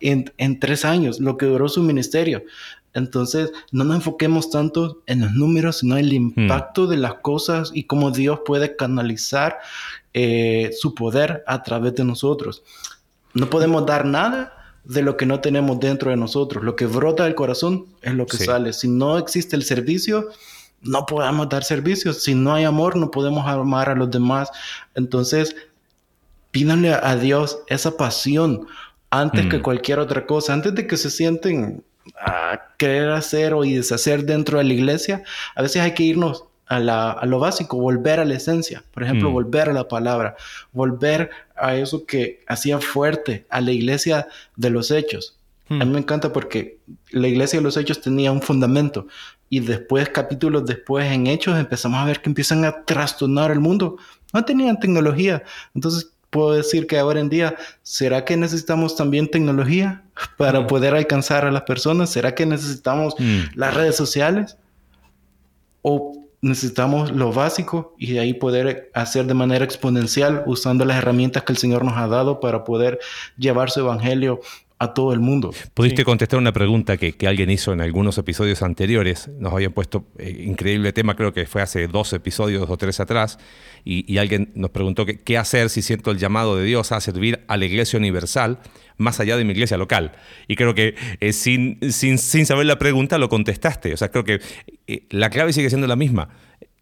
en, tres años, lo que duró su ministerio. Entonces, no nos enfoquemos tanto en los números, sino en el mm. impacto de las cosas y cómo Dios puede canalizar eh, su poder a través de nosotros. No podemos dar nada de lo que no tenemos dentro de nosotros. Lo que brota del corazón es lo que sale. Si no existe el servicio, no podemos dar servicios. Si no hay amor, no podemos amar a los demás. Entonces, pídanle a Dios esa pasión antes que mm. cualquier otra cosa, antes de que se sienten a querer hacer o y deshacer dentro de la iglesia. A veces hay que irnos a, lo básico, volver a la esencia. Por ejemplo, mm. volver a la palabra, volver a eso que hacía fuerte a la iglesia de los hechos. A mí mm. me encanta porque la iglesia de los hechos tenía un fundamento y después, capítulos después, en hechos, empezamos a ver que empiezan a trastornar el mundo. No tenían tecnología. Entonces, puedo decir que ahora en día, ¿será que necesitamos también tecnología para mm. poder alcanzar a las personas? ¿Será que necesitamos mm. las redes sociales? ¿O necesitamos lo básico y de ahí poder hacer de manera exponencial usando las herramientas que el Señor nos ha dado para poder llevar su evangelio a todo el mundo. Pudiste contestar una pregunta que, alguien hizo en algunos episodios anteriores. Nos habían puesto eh, increíble tema, creo que fue hace dos episodios o tres atrás, y, alguien nos preguntó qué hacer si siento el llamado de Dios a servir a la iglesia universal más allá de mi iglesia local. Y creo que eh, sin, sin, sin, saber la pregunta lo contestaste. O sea, creo que eh, la clave sigue siendo la misma.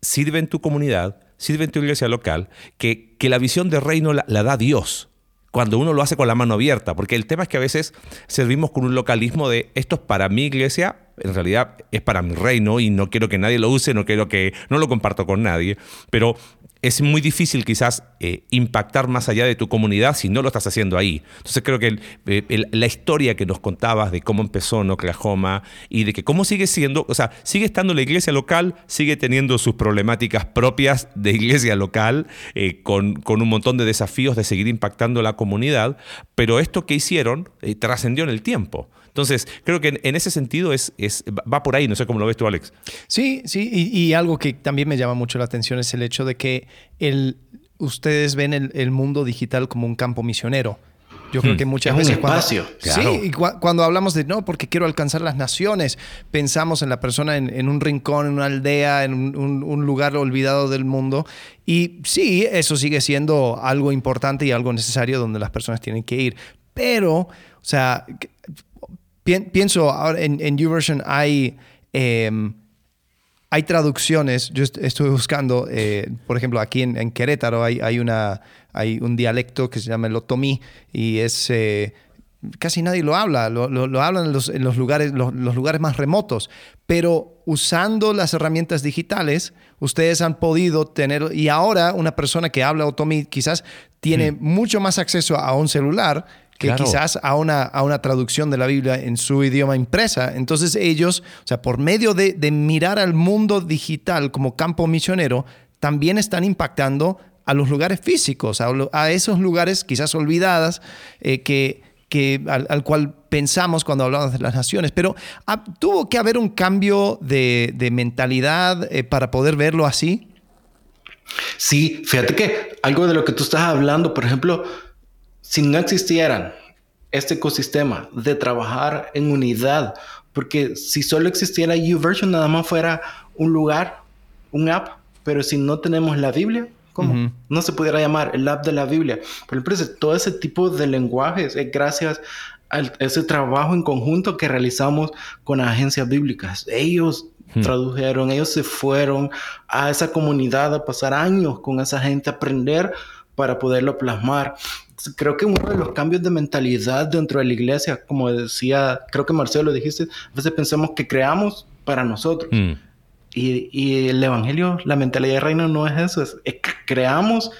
Sirve en tu comunidad, sirve en tu iglesia local, que, que la visión de reino la, la da Dios cuando uno lo hace con la mano abierta, porque el tema es que a veces servimos con un localismo de esto es para mi iglesia, en realidad es para mi reino y no quiero que nadie lo use, no quiero que no lo comparto con nadie, pero es muy difícil quizás eh, impactar más allá de tu comunidad si no lo estás haciendo ahí. Entonces creo que eh, la historia que nos contabas de cómo empezó en Oklahoma y de que cómo sigue siendo, o sea, sigue estando la iglesia local, sigue teniendo sus problemáticas propias de iglesia local, eh, con, con, un montón de desafíos de seguir impactando la comunidad, pero esto que hicieron trascendió en el tiempo. Entonces, creo que en, ese sentido es, es, va por ahí, no sé cómo lo ves tú, Alex. Sí, sí, y, algo que también me llama mucho la atención es el hecho de que el, ustedes ven el, mundo digital como un campo misionero. Yo creo hmm. que muchas veces cuando, espacio. Sí, cuando hablamos de no, porque quiero alcanzar las naciones, pensamos en la persona en, un rincón, en una aldea, en un, un, lugar olvidado del mundo. Y sí, eso sigue siendo algo importante y algo necesario donde las personas tienen que ir. Pero, o sea, pienso, ahora en, en YouVersion hay, em, hay traducciones. Yo estuve buscando, eh, por ejemplo, aquí en, Querétaro hay, hay, una, hay un dialecto que se llama el otomí y es... Eh, casi nadie lo habla, lo, lo, hablan en los, en los lugares, los, lugares más remotos, pero usando las herramientas digitales, ustedes han podido tener, y ahora una persona que habla otomí quizás tiene hmm. mucho más acceso a un celular que quizás a una, a una traducción de la Biblia en su idioma impresa. Entonces ellos, o sea, por medio de, mirar al mundo digital como campo misionero, también están impactando a los lugares físicos, a, esos lugares quizás olvidadas eh, que, que al, cual pensamos cuando hablamos de las naciones. Pero ah, tuvo que haber un cambio de, mentalidad eh, para poder verlo así. Sí, fíjate que algo de lo que tú estás hablando, por ejemplo, si no existieran este ecosistema de trabajar en unidad, porque si solo existiera YouVersion, nada más fuera un lugar, un app, pero si no tenemos la Biblia, ¿cómo? No se pudiera llamar el app de la Biblia. Por ejemplo, todo ese tipo de lenguajes es gracias a ese trabajo en conjunto que realizamos con agencias bíblicas. Ellos hmm. tradujeron, ellos se fueron a esa comunidad a pasar años con esa gente, a aprender para poderlo plasmar creo que uno de los cambios de mentalidad dentro de la iglesia, como decía, creo que Marcelo lo dijiste, a veces pensamos que creamos para nosotros. Mm. Y, y, el evangelio, la mentalidad de reino no es eso, es, que creamos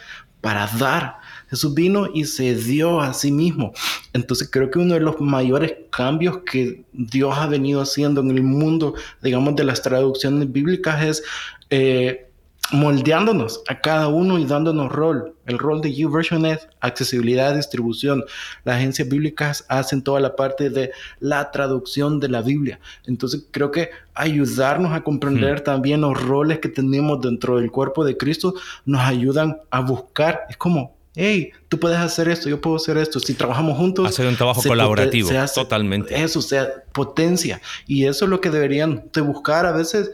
para dar. Jesús vino y se dio a sí mismo. Entonces creo que uno de los mayores cambios que Dios ha venido haciendo en el mundo, digamos, de las traducciones bíblicas es eh, moldeándonos a cada uno y dándonos rol. El rol de YouVersion es accesibilidad, distribución. Las agencias bíblicas hacen toda la parte de la traducción de la Biblia. Entonces creo que ayudarnos a comprender hmm. también los roles que tenemos dentro del cuerpo de Cristo nos ayudan a buscar. Es como, hey, tú puedes hacer esto, yo puedo hacer esto. Si trabajamos juntos. Hacer un trabajo colaborativo, totalmente. Eso, sea, potencia. Y eso es lo que deberían de buscar. A veces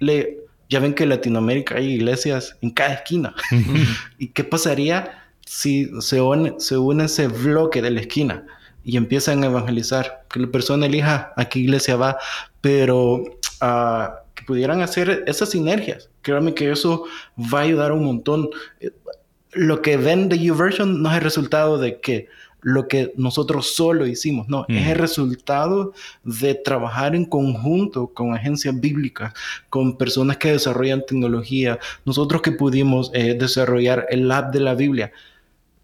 le ya ven que en Latinoamérica hay iglesias en cada esquina. ¿Y qué pasaría si se une, se une ese bloque de la esquina y empiezan a evangelizar? Que la persona elija a qué iglesia va, pero uh, que pudieran hacer esas sinergias. Créanme que eso va a ayudar un montón. Eh, lo que ven de YouVersion no es el resultado de que lo que nosotros solo hicimos, no, es el resultado de trabajar en conjunto con agencias bíblicas, con personas que desarrollan tecnología, nosotros que pudimos eh, desarrollar el lab de la Biblia.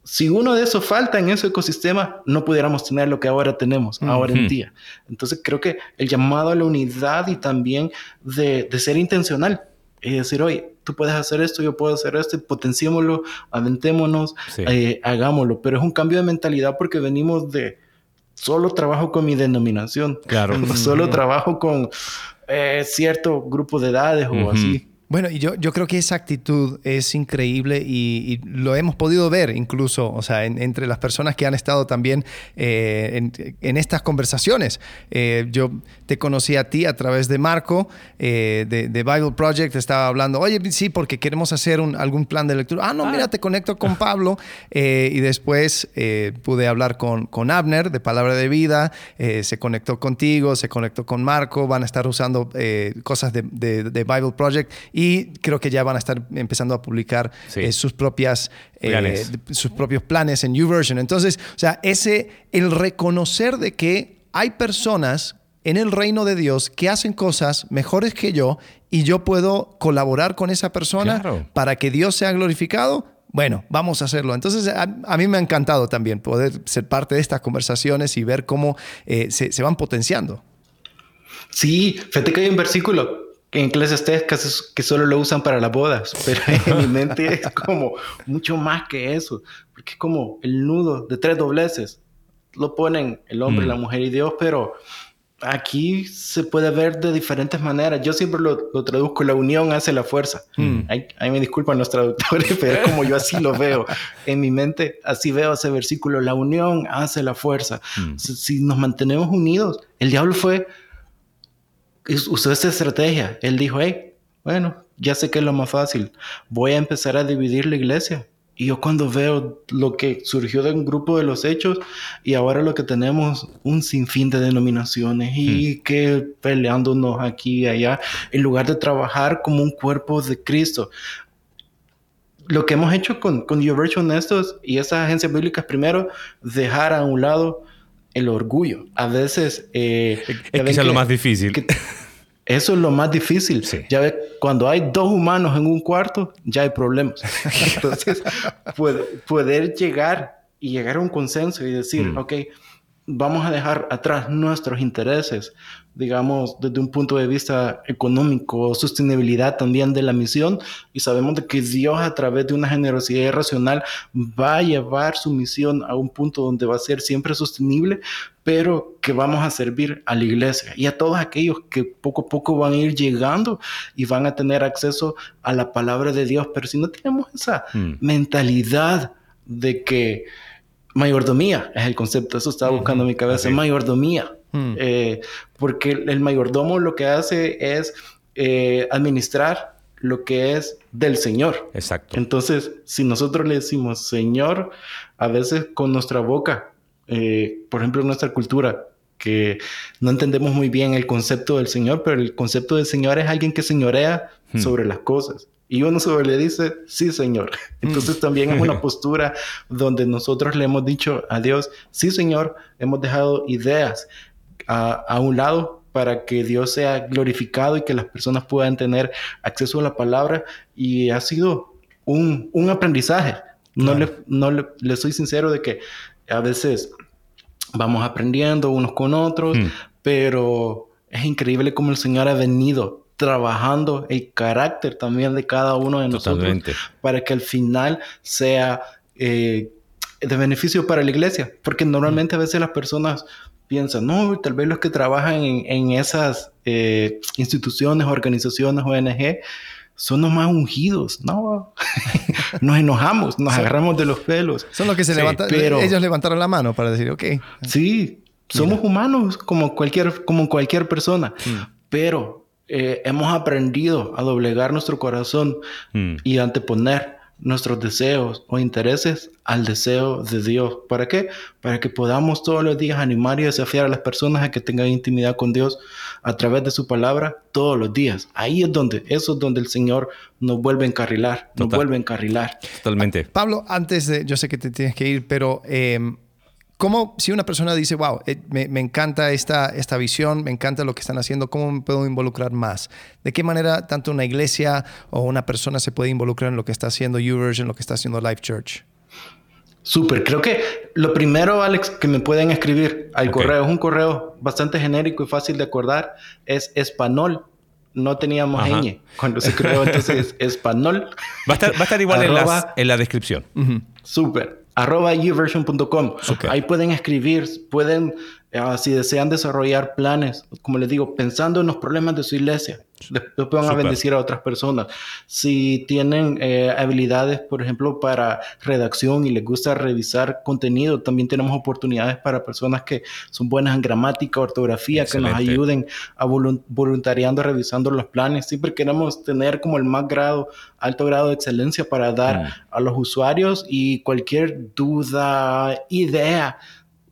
Si uno de esos falta en ese ecosistema, no pudiéramos tener lo que ahora tenemos, ahora en día. Entonces creo que el llamado a la unidad y también de, de ser intencional, es decir, oye, tú puedes hacer esto, yo puedo hacer esto, potenciémoslo, aventémonos, eh, hagámoslo. Pero es un cambio de mentalidad porque venimos de solo trabajo con mi denominación. Claro. solo trabajo con eh, cierto grupo de edades o así. Bueno, y yo, yo creo que esa actitud es increíble y, lo hemos podido ver incluso, o sea, entre las personas que han estado también eh, en, estas conversaciones. Eh, yo te conocí a ti a través de Marco, eh, de, Bible Project, estaba hablando, oye, sí, porque queremos hacer un, algún plan de lectura. Ah, no, mira, ah. te conecto con Pablo. y después pude hablar con, con Abner de Palabra de Vida, se conectó contigo, se conectó con Marco, van a estar usando cosas de, de Bible Project y creo que ya van a estar empezando a publicar eh, sus propias eh, sus propios planes en YouVersion. Entonces, o sea, ese el reconocer de que hay personas en el reino de Dios que hacen cosas mejores que yo y yo puedo colaborar con esa persona para que Dios sea glorificado. Bueno, vamos a hacerlo. Entonces, a, mí me ha encantado también poder ser parte de estas conversaciones y ver cómo eh, se, se van potenciando. Sí, fíjate que hay un versículo en clases casi que solo lo usan para las bodas, pero en mi mente es como mucho más que eso, porque es como el nudo de tres dobleces. Lo ponen el hombre, la mm. mujer y Dios, pero aquí se puede ver de diferentes maneras. Yo siempre lo, traduzco, la unión hace la fuerza. Mm. Ahí, me disculpan los traductores, pero es como yo así lo veo. En mi mente así veo ese versículo, la unión hace la fuerza. Mm. si nos mantenemos unidos, el diablo fue usó esta estrategia. Él dijo, hey, bueno, ya sé que es lo más fácil. Voy a empezar a dividir la iglesia. Y yo cuando veo lo que surgió de un grupo de los hechos y ahora lo que tenemos, un sinfín de denominaciones y hmm. que peleándonos aquí y allá, en lugar de trabajar como un cuerpo de Cristo. Lo que hemos hecho con, con YouVersion estos y esas agencias bíblicas, primero, dejar a un lado el orgullo. A veces... Eh, es que es lo más difícil. Eso es lo más difícil. Ya ves, cuando hay dos humanos en un cuarto, ya hay problemas. Entonces, poder llegar y llegar a un consenso y decir, mm. ok, vamos a dejar atrás nuestros intereses, digamos, desde un punto de vista económico, sostenibilidad también de la misión, y sabemos de que Dios a través de una generosidad irracional va a llevar su misión a un punto donde va a ser siempre sostenible, pero que vamos a servir a la iglesia y a todos aquellos que poco a poco van a ir llegando y van a tener acceso a la palabra de Dios, pero si no tenemos esa mm. mentalidad de que mayordomía es el concepto, eso estaba buscando en mi cabeza, mayordomía Hmm. Eh, porque el mayordomo lo que hace es eh, administrar lo que es del Señor. Exacto. Entonces, si nosotros le decimos Señor, a veces con nuestra boca, eh, por ejemplo, en nuestra cultura, que no entendemos muy bien el concepto del Señor, pero el concepto del Señor es alguien que señorea hmm. sobre las cosas. Y uno solo le dice, sí, Señor. Entonces hmm. también es una postura donde nosotros le hemos dicho a Dios, sí, Señor, hemos dejado ideas, a, un lado para que Dios sea glorificado y que las personas puedan tener acceso a la palabra. Y ha sido un, aprendizaje. No, le, no le, soy sincero de que a veces vamos aprendiendo unos con otros, hmm. pero es increíble cómo el Señor ha venido trabajando el carácter también de cada uno de nosotros para que al final sea eh, de beneficio para la iglesia, porque normalmente a veces las personas piensan, no, tal vez los que trabajan en, esas eh, instituciones, organizaciones, ONG, son los más ungidos, ¿no? nos enojamos, nos agarramos de los pelos. Son los que se levantan, ellos levantaron la mano para decir, ok. Sí, somos humanos como cualquier, como cualquier persona, mm. pero eh, hemos aprendido a doblegar nuestro corazón mm. y anteponer nuestros deseos o intereses al deseo de Dios. ¿Para qué? Para que podamos todos los días animar y desafiar a las personas a que tengan intimidad con Dios a través de su palabra todos los días. Ahí es donde, eso es donde el Señor nos vuelve a encarrilar, nos vuelve a encarrilar. Totalmente. Pablo, antes de, yo sé que te tienes que ir, pero em, ¿Cómo, si una persona dice, wow, eh, me, encanta esta, esta visión, me encanta lo que están haciendo, ¿cómo me puedo involucrar más? ¿De qué manera tanto una iglesia o una persona se puede involucrar en lo que está haciendo YouVersion, en lo que está haciendo Life Church? Súper, creo que lo primero, Alex, que me pueden escribir al correo, es un correo bastante genérico y fácil de acordar, es espanol no teníamos ñ cuando se creó entonces español. Va a estar, igual en, la descripción. Súper. Arroba uversion.com. Ahí pueden escribir, pueden Ah, si desean desarrollar planes, como les digo, pensando en los problemas de su iglesia, después van a bendecir a otras personas. Si tienen eh, habilidades, por ejemplo, para redacción y les gusta revisar contenido, también tenemos oportunidades para personas que son buenas en gramática, ortografía, que nos ayuden a voluntariando, revisando los planes. Siempre queremos tener como el más grado, alto grado de excelencia para dar mm. a los usuarios y cualquier duda, idea.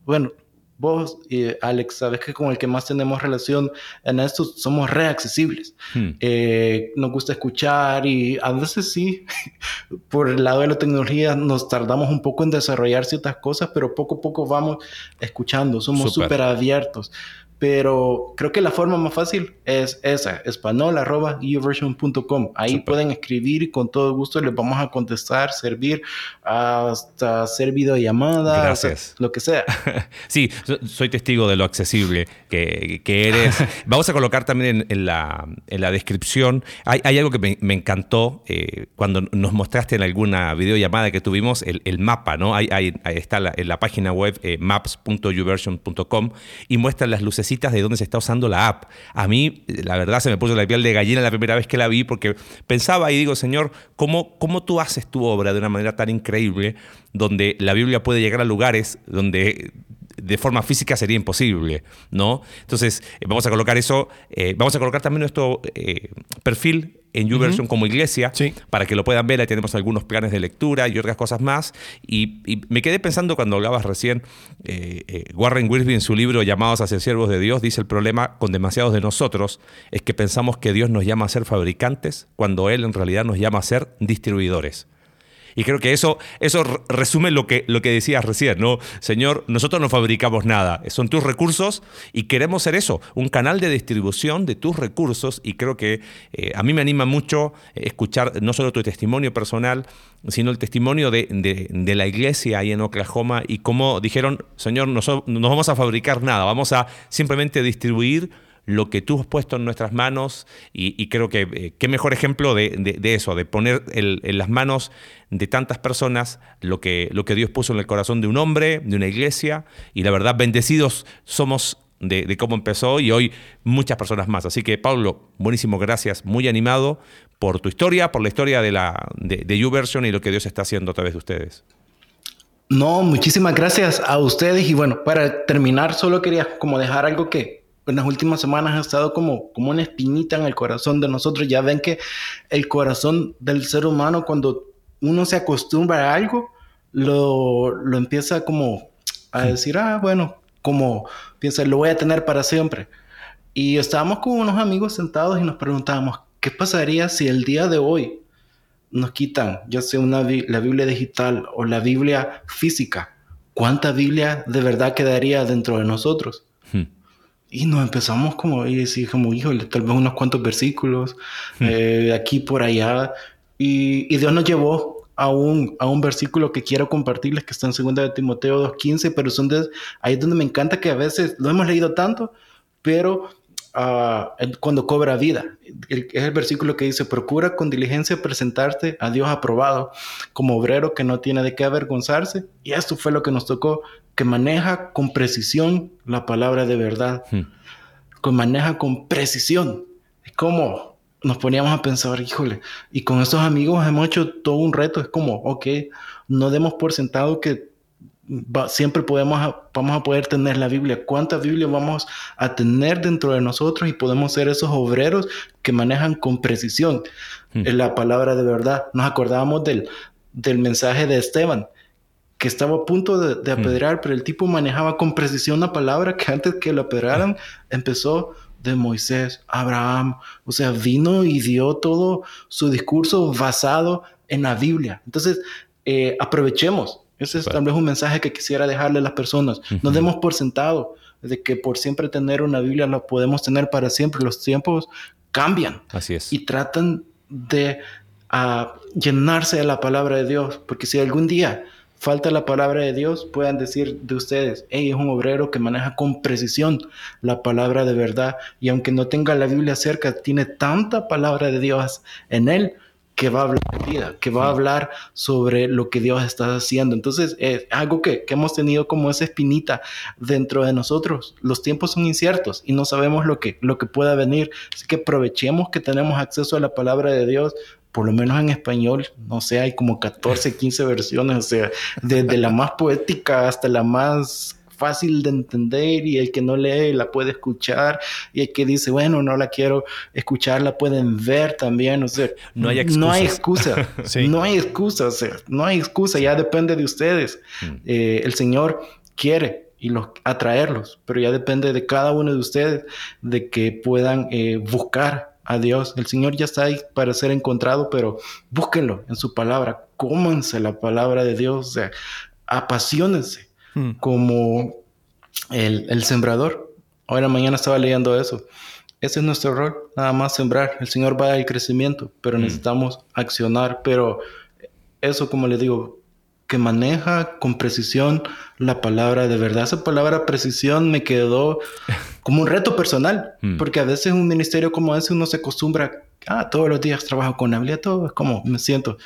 Bueno, vos y Alex, sabes que con el que más tenemos relación en esto somos reaccesibles. Hmm. Eh, nos gusta escuchar y a veces sí, por el lado de la tecnología nos tardamos un poco en desarrollar ciertas cosas, pero poco a poco vamos escuchando, somos súper abiertos. Pero creo que la forma más fácil es esa, español.uversion.com. Ahí pueden escribir y con todo gusto les vamos a contestar, servir, hasta hacer videollamadas, Gracias. lo que sea. sí, soy testigo de lo accesible que, eres. vamos a colocar también en, la, descripción, hay, algo que me, encantó eh, cuando nos mostraste en alguna videollamada que tuvimos, el, mapa, ¿no? Ahí, está en la página web eh, maps.uversion.com y muestran las luces de dónde se está usando la app. A mí, la verdad, se me puso la piel de gallina la primera vez que la vi porque pensaba y digo, Señor, ¿cómo, ¿cómo tú haces tu obra de una manera tan increíble donde la Biblia puede llegar a lugares donde de forma física sería imposible, ¿no? Entonces, eh, vamos a colocar eso, eh, vamos a colocar también nuestro eh, perfil en YouVersion como iglesia, para que lo puedan ver. Ahí tenemos algunos planes de lectura y otras cosas más. Y, me quedé pensando cuando hablabas recién, Warren Wilby en su libro Llamados a ser siervos de Dios, dice el problema con demasiados de nosotros es que pensamos que Dios nos llama a ser fabricantes cuando Él en realidad nos llama a ser distribuidores. Y creo que eso, eso resume lo que, lo que decías recién, ¿no? Señor, nosotros no fabricamos nada, son tus recursos y queremos ser eso, un canal de distribución de tus recursos y creo que eh, a mí me anima mucho escuchar no solo tu testimonio personal, sino el testimonio de, de, la iglesia ahí en Oklahoma y cómo dijeron, Señor, no, no vamos a fabricar nada, vamos a simplemente distribuir lo que tú has puesto en nuestras manos y, creo que eh, qué mejor ejemplo de, eso, de poner en las manos de tantas personas lo que, lo que Dios puso en el corazón de un hombre, de una iglesia, y la verdad bendecidos somos de, cómo empezó y hoy muchas personas más. Así que Pablo, buenísimo, gracias, muy animado por tu historia, por la historia de, la, de YouVersion y lo que Dios está haciendo a través de ustedes. No, muchísimas gracias a ustedes y bueno, para terminar solo quería como dejar algo que en las últimas semanas ha estado como, como una espinita en el corazón de nosotros. Ya ven que el corazón del ser humano, cuando uno se acostumbra a algo, lo, lo empieza como a decir, ah, bueno, como piensa, lo voy a tener para siempre. Y estábamos con unos amigos sentados y nos preguntábamos, ¿qué pasaría si el día de hoy nos quitan, ya sea una, la Biblia digital o la Biblia física? ¿Cuánta Biblia de verdad quedaría dentro de nosotros? Y nos empezamos como a decir, como, híjole, tal vez unos cuantos versículos, hmm. eh, aquí por allá. Y, y, Dios nos llevó a un, a un versículo que quiero compartirles, que está en 2 de Timoteo 2.15, pero son de, ahí es donde me encanta que a veces lo hemos leído tanto, pero uh, cuando cobra vida. es el versículo que dice, procura con diligencia presentarte a Dios aprobado como obrero que no tiene de qué avergonzarse. Y esto fue lo que nos tocó que maneja con precisión la palabra de verdad, hmm. que maneja con precisión. Es como nos poníamos a pensar, híjole, y con estos amigos hemos hecho todo un reto, es como, ok, no demos por sentado que siempre podemos, vamos a poder tener la Biblia. ¿Cuánta Biblia vamos a tener dentro de nosotros y podemos ser esos obreros que manejan con precisión hmm. la palabra de verdad? Nos acordábamos del, del mensaje de Esteban que estaba a punto de, hmm. apedrear, pero el tipo manejaba con precisión la palabra que antes que lo apedrearan empezó de Moisés, Abraham, o sea, vino y dio todo su discurso basado en la Biblia. Entonces, eh, aprovechemos. Ese es tal vez un mensaje que quisiera dejarle a las personas. No demos por sentado de que por siempre tener una Biblia la podemos tener para siempre. Los tiempos cambian. Así es. Y tratan de ah, llenarse de la palabra de Dios, porque si algún día falta la palabra de Dios, puedan decir de ustedes, hey, es un obrero que maneja con precisión la palabra de verdad y aunque no tenga la Biblia cerca, tiene tanta palabra de Dios en él que va a hablar que va a hablar sobre lo que Dios está haciendo. Entonces, es algo que, que, hemos tenido como esa espinita dentro de nosotros. Los tiempos son inciertos y no sabemos lo que, lo que pueda venir. Así que aprovechemos que tenemos acceso a la palabra de Dios por lo menos en español, no sé, hay como 14, 15 versiones, o sea, desde la más poética hasta la más fácil de entender y el que no lee la puede escuchar y el que dice, bueno, no la quiero escuchar, la pueden ver también, o sea, no hay, no hay excusa, no hay excusa, o sea, no hay excusa, ya depende de ustedes. Mm. Eh, el Señor quiere y los atraerlos, pero ya depende de cada uno de ustedes de que puedan eh, buscar a Dios. El Señor ya está ahí para ser encontrado, pero búsquenlo en su palabra, cómanse la palabra de Dios, o sea, apasionense hmm. como el, sembrador. Ahora mañana estaba leyendo eso. Ese es nuestro rol, nada más sembrar. El Señor va a dar el crecimiento, pero hmm. necesitamos accionar. Pero eso, como le digo, que maneja con precisión la palabra de verdad. Esa palabra precisión me quedó como un reto personal, mm. porque a veces un ministerio como ese uno se acostumbra, ah, todos los días trabajo con la Biblia, todo es como me siento.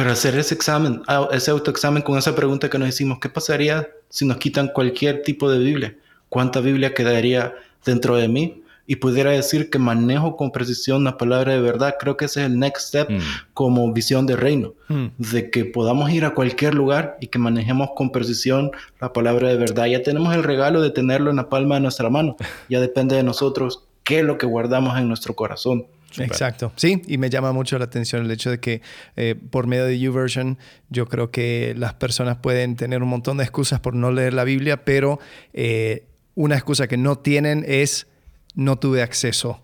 Pero hacer ese examen, ah, ese autoexamen con esa pregunta que nos hicimos, ¿qué pasaría si nos quitan cualquier tipo de Biblia? ¿Cuánta Biblia quedaría dentro de mí? y pudiera decir que manejo con precisión la palabra de verdad, creo que ese es el next step mm. como visión de reino, mm. de que podamos ir a cualquier lugar y que manejemos con precisión la palabra de verdad. Ya tenemos el regalo de tenerlo en la palma de nuestra mano, ya depende de nosotros qué es lo que guardamos en nuestro corazón. Exacto. Sí, y me llama mucho la atención el hecho de que eh, por medio de YouVersion yo creo que las personas pueden tener un montón de excusas por no leer la Biblia, pero eh, una excusa que no tienen es no tuve acceso.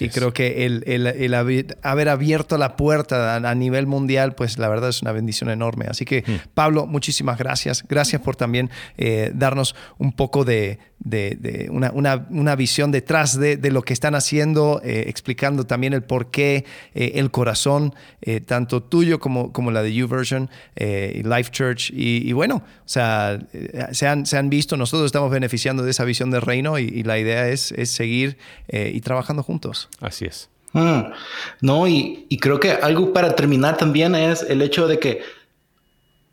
y creo que el, el, haber abierto la puerta a, nivel mundial, pues la verdad es una bendición enorme. Así que, hmm. Pablo, muchísimas gracias. Gracias por también eh, darnos un poco de, de, una, una, una, visión detrás de, lo que están haciendo, eh, explicando también el porqué, eh, el corazón, eh, tanto tuyo como, como la de YouVersion, Life Church. Y, bueno, o sea, se han, se han visto, nosotros estamos beneficiando de esa visión del reino y, la idea es, es seguir y trabajando juntos. Así es. Mm. no, y, y creo que algo para terminar también es el hecho de que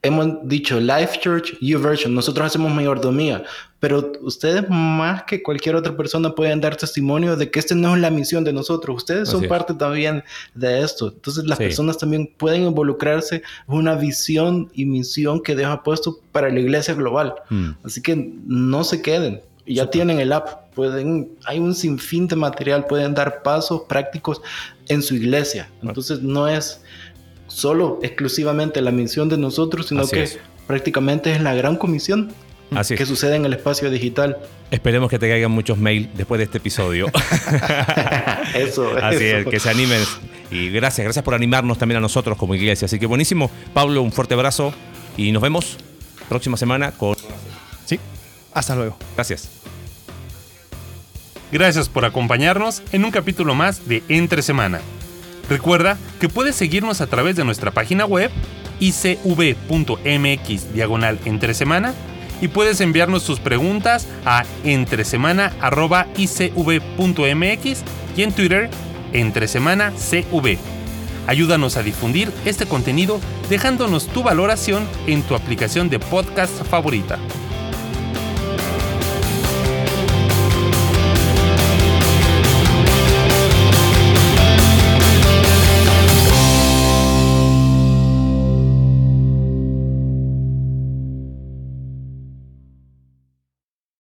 hemos dicho Life Church, YouVersion, nosotros hacemos mayordomía, pero ustedes más que cualquier otra persona pueden dar testimonio de que esta no es la misión de nosotros, ustedes son parte también de esto, entonces las personas también pueden involucrarse en una visión y misión que Dios ha puesto para la iglesia global, hmm. así que no se queden, ya tienen el app, pueden, hay un sinfín de material, pueden dar pasos prácticos en su iglesia, entonces no es solo exclusivamente la misión de nosotros, sino que prácticamente es la gran comisión que sucede en el espacio digital. Esperemos que te caigan muchos mails después de este episodio. eso, Así es, que se animen. Y gracias, gracias por animarnos también a nosotros como iglesia. Así que buenísimo. Pablo, un fuerte abrazo y nos vemos próxima semana con... Sí, hasta luego. Gracias. Gracias por acompañarnos en un capítulo más de Entre Semana. Recuerda que puedes seguirnos a través de nuestra página web icv.mx diagonal entre semana y puedes enviarnos tus preguntas a entresemana.icv.mx y en Twitter entresemanacv. Ayúdanos a difundir este contenido dejándonos tu valoración en tu aplicación de podcast favorita.